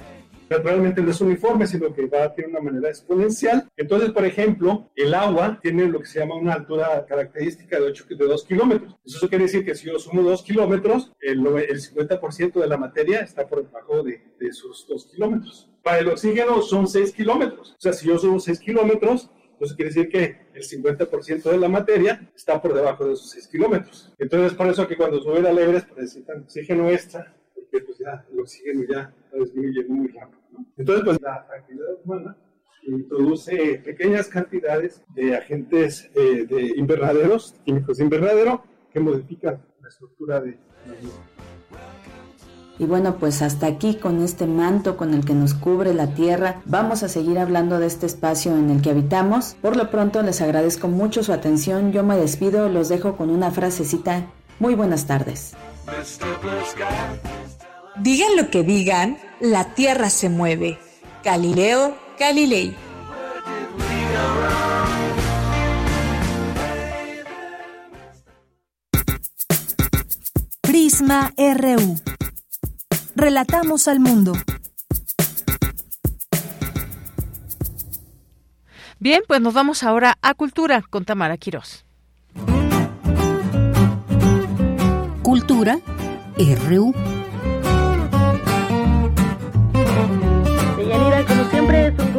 realmente no es uniforme, sino que va a tener una manera exponencial. Entonces, por ejemplo, el agua tiene lo que se llama una altura característica de, 8, de 2 kilómetros. Eso quiere decir que si yo sumo 2 kilómetros, el, el 50% de la materia está por debajo de, de esos 2 kilómetros. Para el oxígeno son 6 kilómetros. O sea, si yo subo 6 kilómetros, Eso quiere decir que el 50% de la materia está por debajo de esos 6 kilómetros. Entonces, por eso que cuando suben al Everest pues, necesitan oxígeno extra, porque pues ya el oxígeno ya está disminuyendo muy rápido. Entonces, pues la actividad humana introduce pequeñas cantidades de agentes eh, de invernaderos, químicos de invernadero, que modifican la estructura de la vida. Y bueno, pues hasta aquí con este manto con el que nos cubre la tierra, vamos a seguir hablando de este espacio en el que habitamos. Por lo pronto les agradezco mucho su atención, yo me despido, los dejo con una frasecita. Muy buenas tardes. Digan lo que digan, la tierra se mueve. Galileo Galilei. Prisma RU. Relatamos al mundo. Bien, pues nos vamos ahora a Cultura con Tamara Quirós. Cultura RU.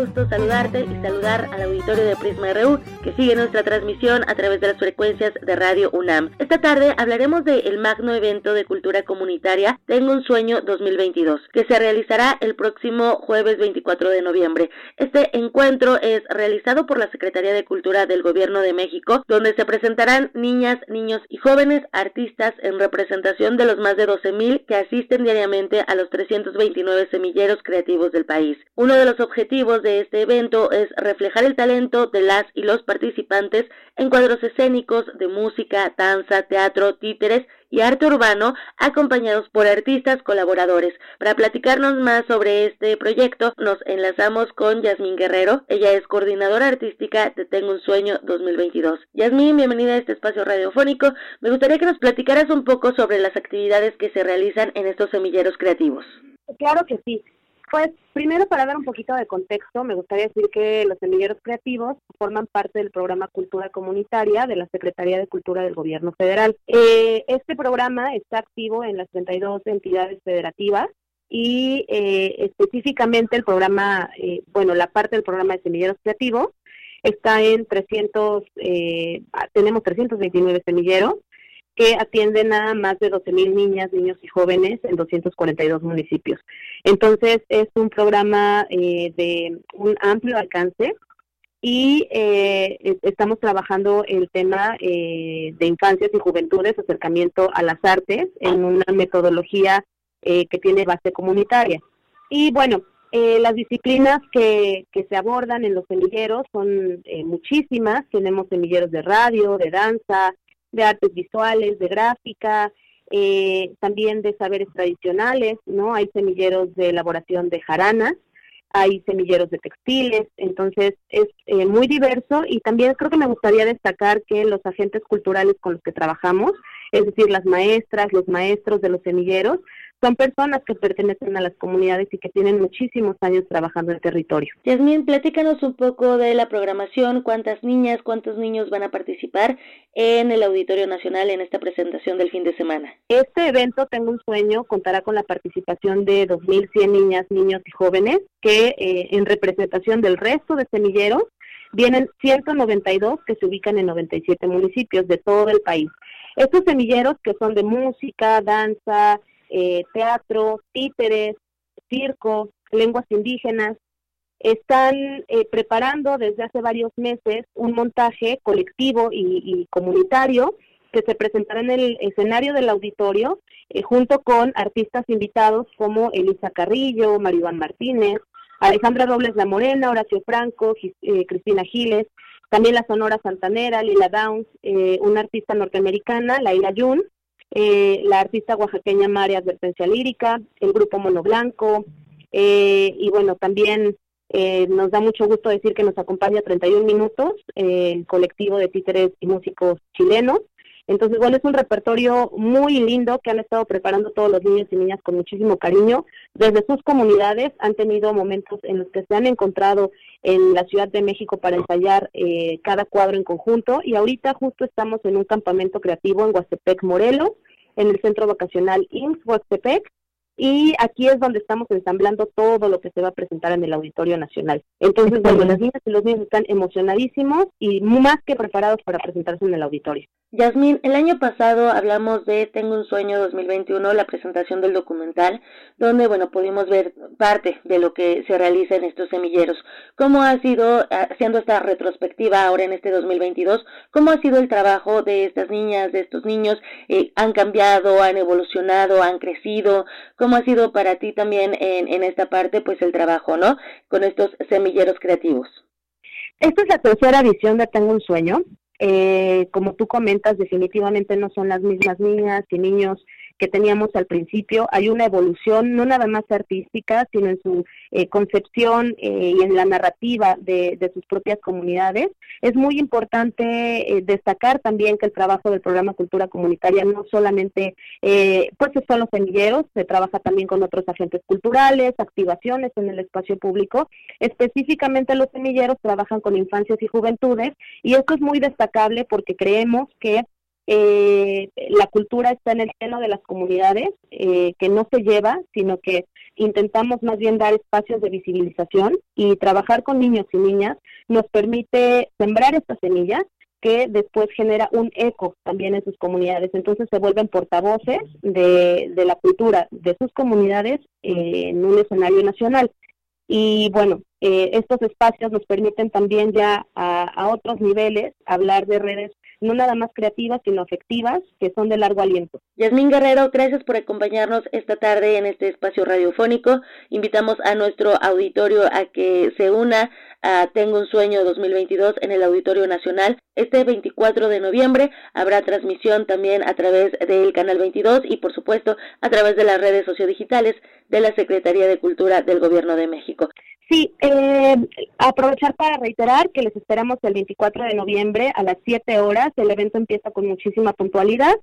Gusto saludarte y saludar al auditorio de Prisma RU que sigue nuestra transmisión a través de las frecuencias de Radio UNAM. Esta tarde hablaremos del magno evento de cultura comunitaria Tengo un sueño 2022, que se realizará el próximo jueves 24 de noviembre. Este encuentro es realizado por la Secretaría de Cultura del Gobierno de México, donde se presentarán niñas, niños y jóvenes artistas en representación de los más de 12.000 que asisten diariamente a los 329 semilleros creativos del país. Uno de los objetivos de este evento es reflejar el talento de las y los participantes en cuadros escénicos de música, danza, teatro, títeres y arte urbano, acompañados por artistas colaboradores. Para platicarnos más sobre este proyecto, nos enlazamos con Yasmín Guerrero. Ella es coordinadora artística de Tengo un Sueño 2022. Yasmín, bienvenida a este espacio radiofónico. Me gustaría que nos platicaras un poco sobre las actividades que se realizan en estos semilleros creativos. Claro que sí. Pues primero para dar un poquito de contexto, me gustaría decir que los semilleros creativos forman parte del programa Cultura Comunitaria de la Secretaría de Cultura del Gobierno Federal. Eh, este programa está activo en las 32 entidades federativas y eh, específicamente el programa, eh, bueno, la parte del programa de semilleros creativos está en 300, tenemos 329 semilleros que atienden a más de 12.000 niñas, niños y jóvenes en 242 municipios. Entonces, es un programa eh, de un amplio alcance y eh, estamos trabajando el tema eh, de infancias y juventudes, acercamiento a las artes en una metodología que tiene base comunitaria. Y bueno, las disciplinas que, que, se abordan en los semilleros son muchísimas. Tenemos semilleros de radio, de danza, de artes visuales, de gráfica, eh, también de saberes tradicionales, ¿no? Hay semilleros de elaboración de jaranas, hay semilleros de textiles, entonces es eh, muy diverso y también creo que me gustaría destacar que los agentes culturales con los que trabajamos, es decir, las maestras, los maestros de los semilleros, son personas que pertenecen a las comunidades y que tienen muchísimos años trabajando en el territorio. Yasmín, platícanos un poco de la programación, cuántas niñas, cuántos niños van a participar en el Auditorio Nacional en esta presentación del fin de semana. Este evento, Tengo un Sueño, contará con la participación de 2.100 niñas, niños y jóvenes que eh, en representación del resto de semilleros vienen 192 que se ubican en 97 municipios de todo el país. Estos semilleros que son de música, danza, eh, teatro, títeres, circo, lenguas indígenas, están eh, preparando desde hace varios meses un montaje colectivo y, comunitario que se presentará en el escenario del auditorio eh, junto con artistas invitados como Elisa Carrillo, Maribán Martínez, Alejandra Robles La Morena, Horacio Franco, Cristina Giles, también la Sonora Santanera, Lila Downs, una artista norteamericana, Laila Yun, eh, la artista oaxaqueña María Advertencia Lírica, el grupo Mono Blanco, eh, y bueno, también eh, nos da mucho gusto decir que nos acompaña 31 minutos el colectivo de títeres y músicos chilenos. Entonces, bueno, es un repertorio muy lindo que han estado preparando todos los niños y niñas con muchísimo cariño. Desde sus comunidades han tenido momentos en los que se han encontrado en la Ciudad de México para ensayar eh, cada cuadro en conjunto y ahorita justo estamos en un campamento creativo en Huastepec, Morelos, en el centro vacacional IMSS Huastepec y aquí es donde estamos ensamblando todo lo que se va a presentar en el Auditorio Nacional. Entonces, bueno, las niñas y los niños están emocionadísimos y más que preparados para presentarse en el auditorio. Yasmín, el año pasado hablamos de Tengo un sueño 2021, la presentación del documental, donde, bueno, pudimos ver parte de lo que se realiza en estos semilleros. ¿Cómo ha sido, haciendo esta retrospectiva ahora en este 2022, cómo ha sido el trabajo de estas niñas, de estos niños? Eh, ¿Han cambiado, han evolucionado, han crecido? ¿Cómo ha sido para ti también en, en esta parte, pues el trabajo, ¿no? Con estos semilleros creativos. Esta es la tercera edición de Tengo un sueño. Eh, como tú comentas, definitivamente no son las mismas niñas y niños que teníamos al principio. Hay una evolución, no nada más artística, sino en su eh, concepción eh, y en la narrativa de, sus propias comunidades. Es muy importante eh, destacar también que el trabajo del programa Cultura Comunitaria no solamente, pues son los semilleros, se trabaja también con otros agentes culturales, activaciones en el espacio público. Específicamente los semilleros trabajan con infancias y juventudes y esto es muy destacable porque creemos que eh, la cultura está en el seno de las comunidades, eh, que no se lleva, sino que intentamos más bien dar espacios de visibilización y trabajar con niños y niñas nos permite sembrar estas semillas que después genera un eco también en sus comunidades. Entonces se vuelven portavoces de, la cultura de sus comunidades eh, en un escenario nacional. Y bueno, eh, estos espacios nos permiten también ya a, a, otros niveles hablar de redes no nada más creativas, sino afectivas, que son de largo aliento. Yasmín Guerrero, gracias por acompañarnos esta tarde en este espacio radiofónico. Invitamos a nuestro auditorio a que se una a Tengo un Sueño 2022 en el Auditorio Nacional. Este 24 de noviembre habrá transmisión también a través del Canal 22 y por supuesto a través de las redes sociodigitales de la Secretaría de Cultura del Gobierno de México. Sí, eh, aprovechar para reiterar que les esperamos el 24 de noviembre a las 7 horas. El evento empieza con muchísima puntualidad.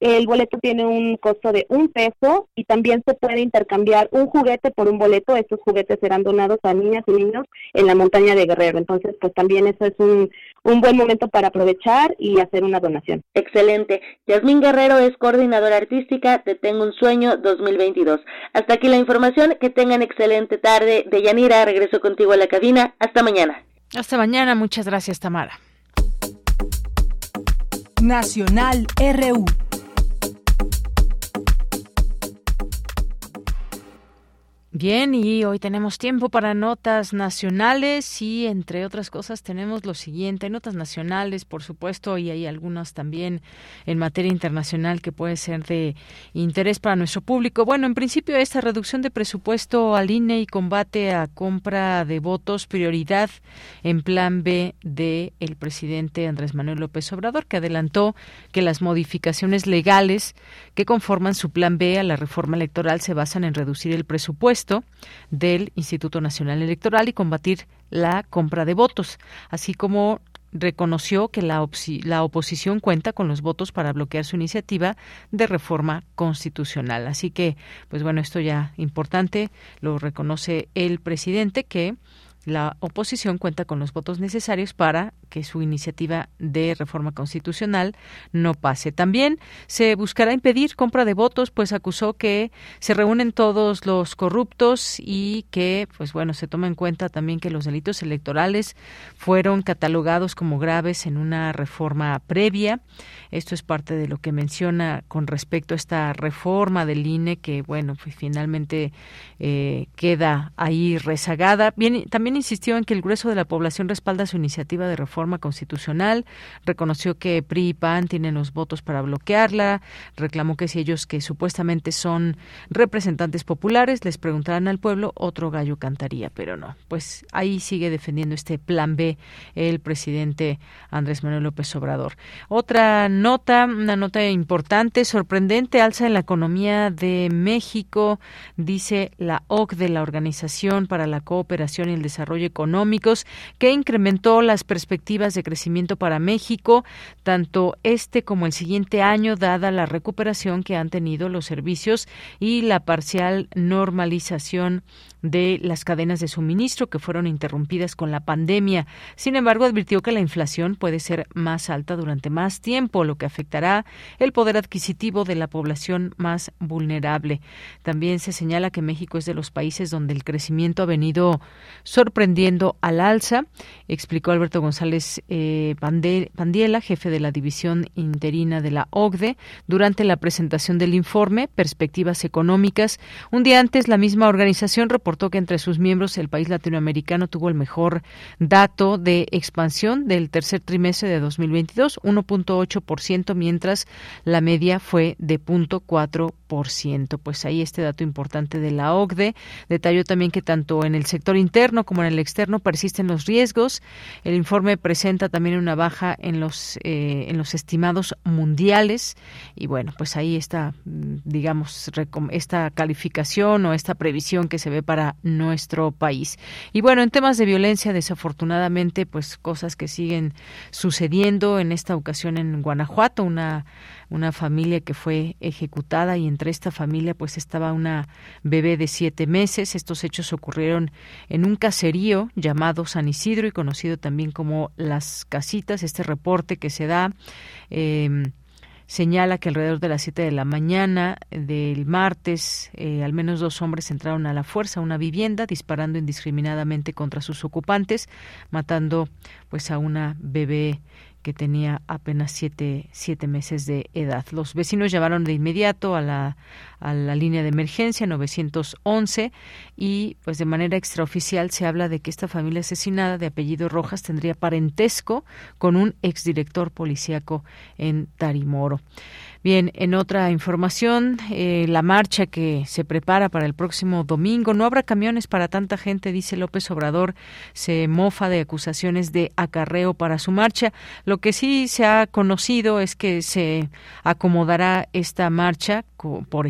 El boleto tiene un costo de un peso y también se puede intercambiar un juguete por un boleto. Estos juguetes serán donados a niñas y niños en la montaña de Guerrero. Entonces, pues también eso es un, un buen momento para aprovechar y hacer una donación. Excelente. Yasmín Guerrero es coordinadora artística de Tengo un Sueño 2022. Hasta aquí la información. Que tengan excelente tarde. De Yanira, regreso contigo a la cabina. Hasta mañana. Hasta mañana. Muchas gracias, Tamara. Nacional RU. Bien, y hoy tenemos tiempo para notas nacionales y entre otras cosas tenemos lo siguiente, notas nacionales, por supuesto, y hay algunas también en materia internacional que puede ser de interés para nuestro público. Bueno, en principio esta reducción de presupuesto al INE y combate a compra de votos, prioridad en plan B de el presidente Andrés Manuel López Obrador, que adelantó que las modificaciones legales que conforman su plan B a la reforma electoral se basan en reducir el presupuesto del Instituto Nacional Electoral y combatir la compra de votos, así como reconoció que la, la, oposición cuenta con los votos para bloquear su iniciativa de reforma constitucional. Así que, pues bueno, esto ya importante, lo reconoce el presidente que la oposición cuenta con los votos necesarios para que su iniciativa de reforma constitucional no pase. También se buscará impedir compra de votos, pues acusó que se reúnen todos los corruptos y que, pues bueno, se toma en cuenta también que los delitos electorales fueron catalogados como graves en una reforma previa. Esto es parte de lo que menciona con respecto a esta reforma del INE que, bueno, pues finalmente eh, queda ahí rezagada. También insistió en que el grueso de la población respalda su iniciativa de reforma constitucional, reconoció que PRI y PAN tienen los votos para bloquearla, reclamó que si ellos que supuestamente son representantes populares les preguntaran al pueblo, otro gallo cantaría, pero no. Pues ahí sigue defendiendo este plan B el presidente Andrés Manuel López Obrador. Otra nota, una nota importante, sorprendente, alza en la economía de México, dice la OCDE, la Organización para la Cooperación y el Desarrollo Desarrollo Económicos, que incrementó las perspectivas de crecimiento para México, tanto este como el siguiente año, dada la recuperación que han tenido los servicios y la parcial normalización de las cadenas de suministro que fueron interrumpidas con la pandemia. Sin embargo, advirtió que la inflación puede ser más alta durante más tiempo, lo que afectará el poder adquisitivo de la población más vulnerable. También se señala que México es de los países donde el crecimiento ha venido sorprendiendo al alza, explicó Alberto González eh, Pandiela, jefe de la división interina de la OCDE, durante la presentación del informe Perspectivas Económicas. Un día antes, la misma organización reportó que entre sus miembros el país latinoamericano tuvo el mejor dato de expansión del tercer trimestre de 2022, 1.8%, mientras la media fue de 0.4%. Pues ahí este dato importante de la OCDE detalló también que tanto en el sector interno como en el externo persisten los riesgos. El informe presenta también una baja en los eh, en los estimados mundiales y bueno, pues ahí está digamos esta calificación o esta previsión que se ve para nuestro país. Y bueno, en temas de violencia, desafortunadamente, pues cosas que siguen sucediendo en esta ocasión en Guanajuato, una una familia que fue ejecutada y entre esta familia pues estaba una bebé de siete meses. Estos hechos ocurrieron en un caserío llamado San Isidro y conocido también como Las Casitas. Este reporte que se da eh, señala que alrededor de las 7 de la mañana del martes, eh, al menos dos hombres entraron a la fuerza a una vivienda disparando indiscriminadamente contra sus ocupantes, matando pues a una bebé que tenía apenas siete, siete meses de edad. Los vecinos llamaron de inmediato a la, a la línea de emergencia 911 y pues de manera extraoficial se habla de que esta familia asesinada de apellido Rojas tendría parentesco con un exdirector policíaco en Tarimoro. Bien, en otra información, eh, la marcha que se prepara para el próximo domingo, no habrá camiones para tanta gente, dice López Obrador, se mofa de acusaciones de acarreo para su marcha. Lo que sí se ha conocido es que se acomodará esta marcha por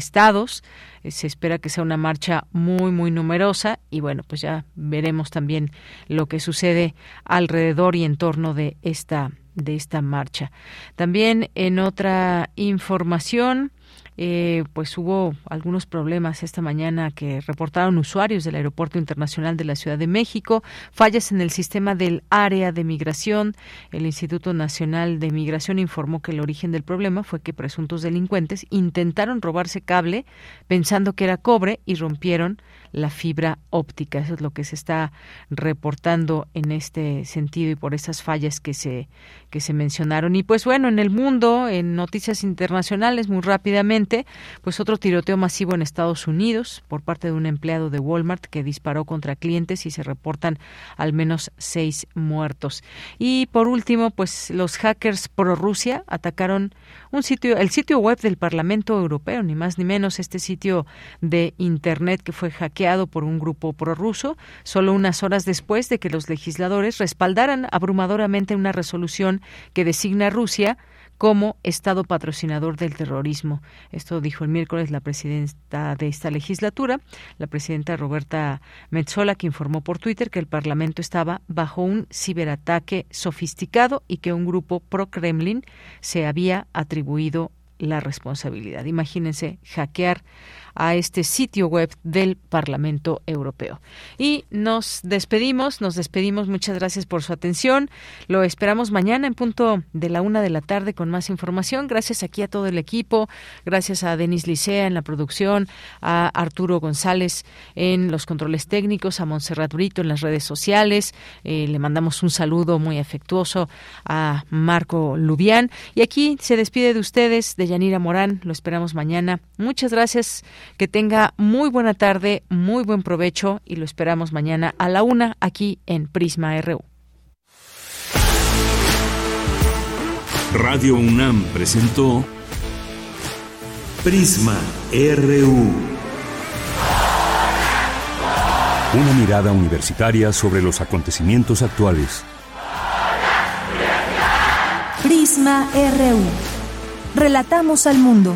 eh, se espera que sea una marcha muy, muy numerosa y bueno, pues ya veremos también lo que sucede alrededor y en torno de esta de esta marcha. También en otra información, eh, pues hubo algunos problemas esta mañana que reportaron usuarios del Aeropuerto Internacional de la Ciudad de México, fallas en el sistema del área de migración. El Instituto Nacional de Migración informó que el origen del problema fue que presuntos delincuentes intentaron robarse cable pensando que era cobre y rompieron la fibra óptica. Eso es lo que se está reportando en este sentido y por esas fallas que se que se mencionaron. Y pues bueno, en el mundo, en noticias internacionales, muy rápidamente, pues otro tiroteo masivo en Estados Unidos por parte de un empleado de Walmart que disparó contra clientes y se reportan al menos seis muertos. Y por último, pues los hackers pro Rusia atacaron un sitio, el sitio web del Parlamento Europeo, ni más ni menos este sitio de internet que fue hackeado por un grupo prorruso, solo unas horas después de que los legisladores respaldaran abrumadoramente una resolución que designa a Rusia como Estado patrocinador del terrorismo. Esto dijo el miércoles la presidenta de esta legislatura, la presidenta Roberta Metzola, que informó por Twitter que el Parlamento estaba bajo un ciberataque sofisticado y que un grupo pro-Kremlin se había atribuido la responsabilidad. Imagínense hackear a este sitio web del Parlamento Europeo. Y nos despedimos, nos despedimos. Muchas gracias por su atención. Lo esperamos mañana en punto de la una de la tarde con más información. Gracias aquí a todo el equipo. Gracias a Denis Licea en la producción, a Arturo González en los controles técnicos, a Montserrat Brito en las redes sociales. Eh, le mandamos un saludo muy afectuoso a Marco Lubián. Y aquí se despide de ustedes, de Yanira Morán. Lo esperamos mañana. Muchas gracias. Que tenga muy buena tarde, muy buen provecho y lo esperamos mañana a la una aquí en Prisma RU. Radio UNAM presentó Prisma RU. Una mirada universitaria sobre los acontecimientos actuales. Prisma RU. Relatamos al mundo.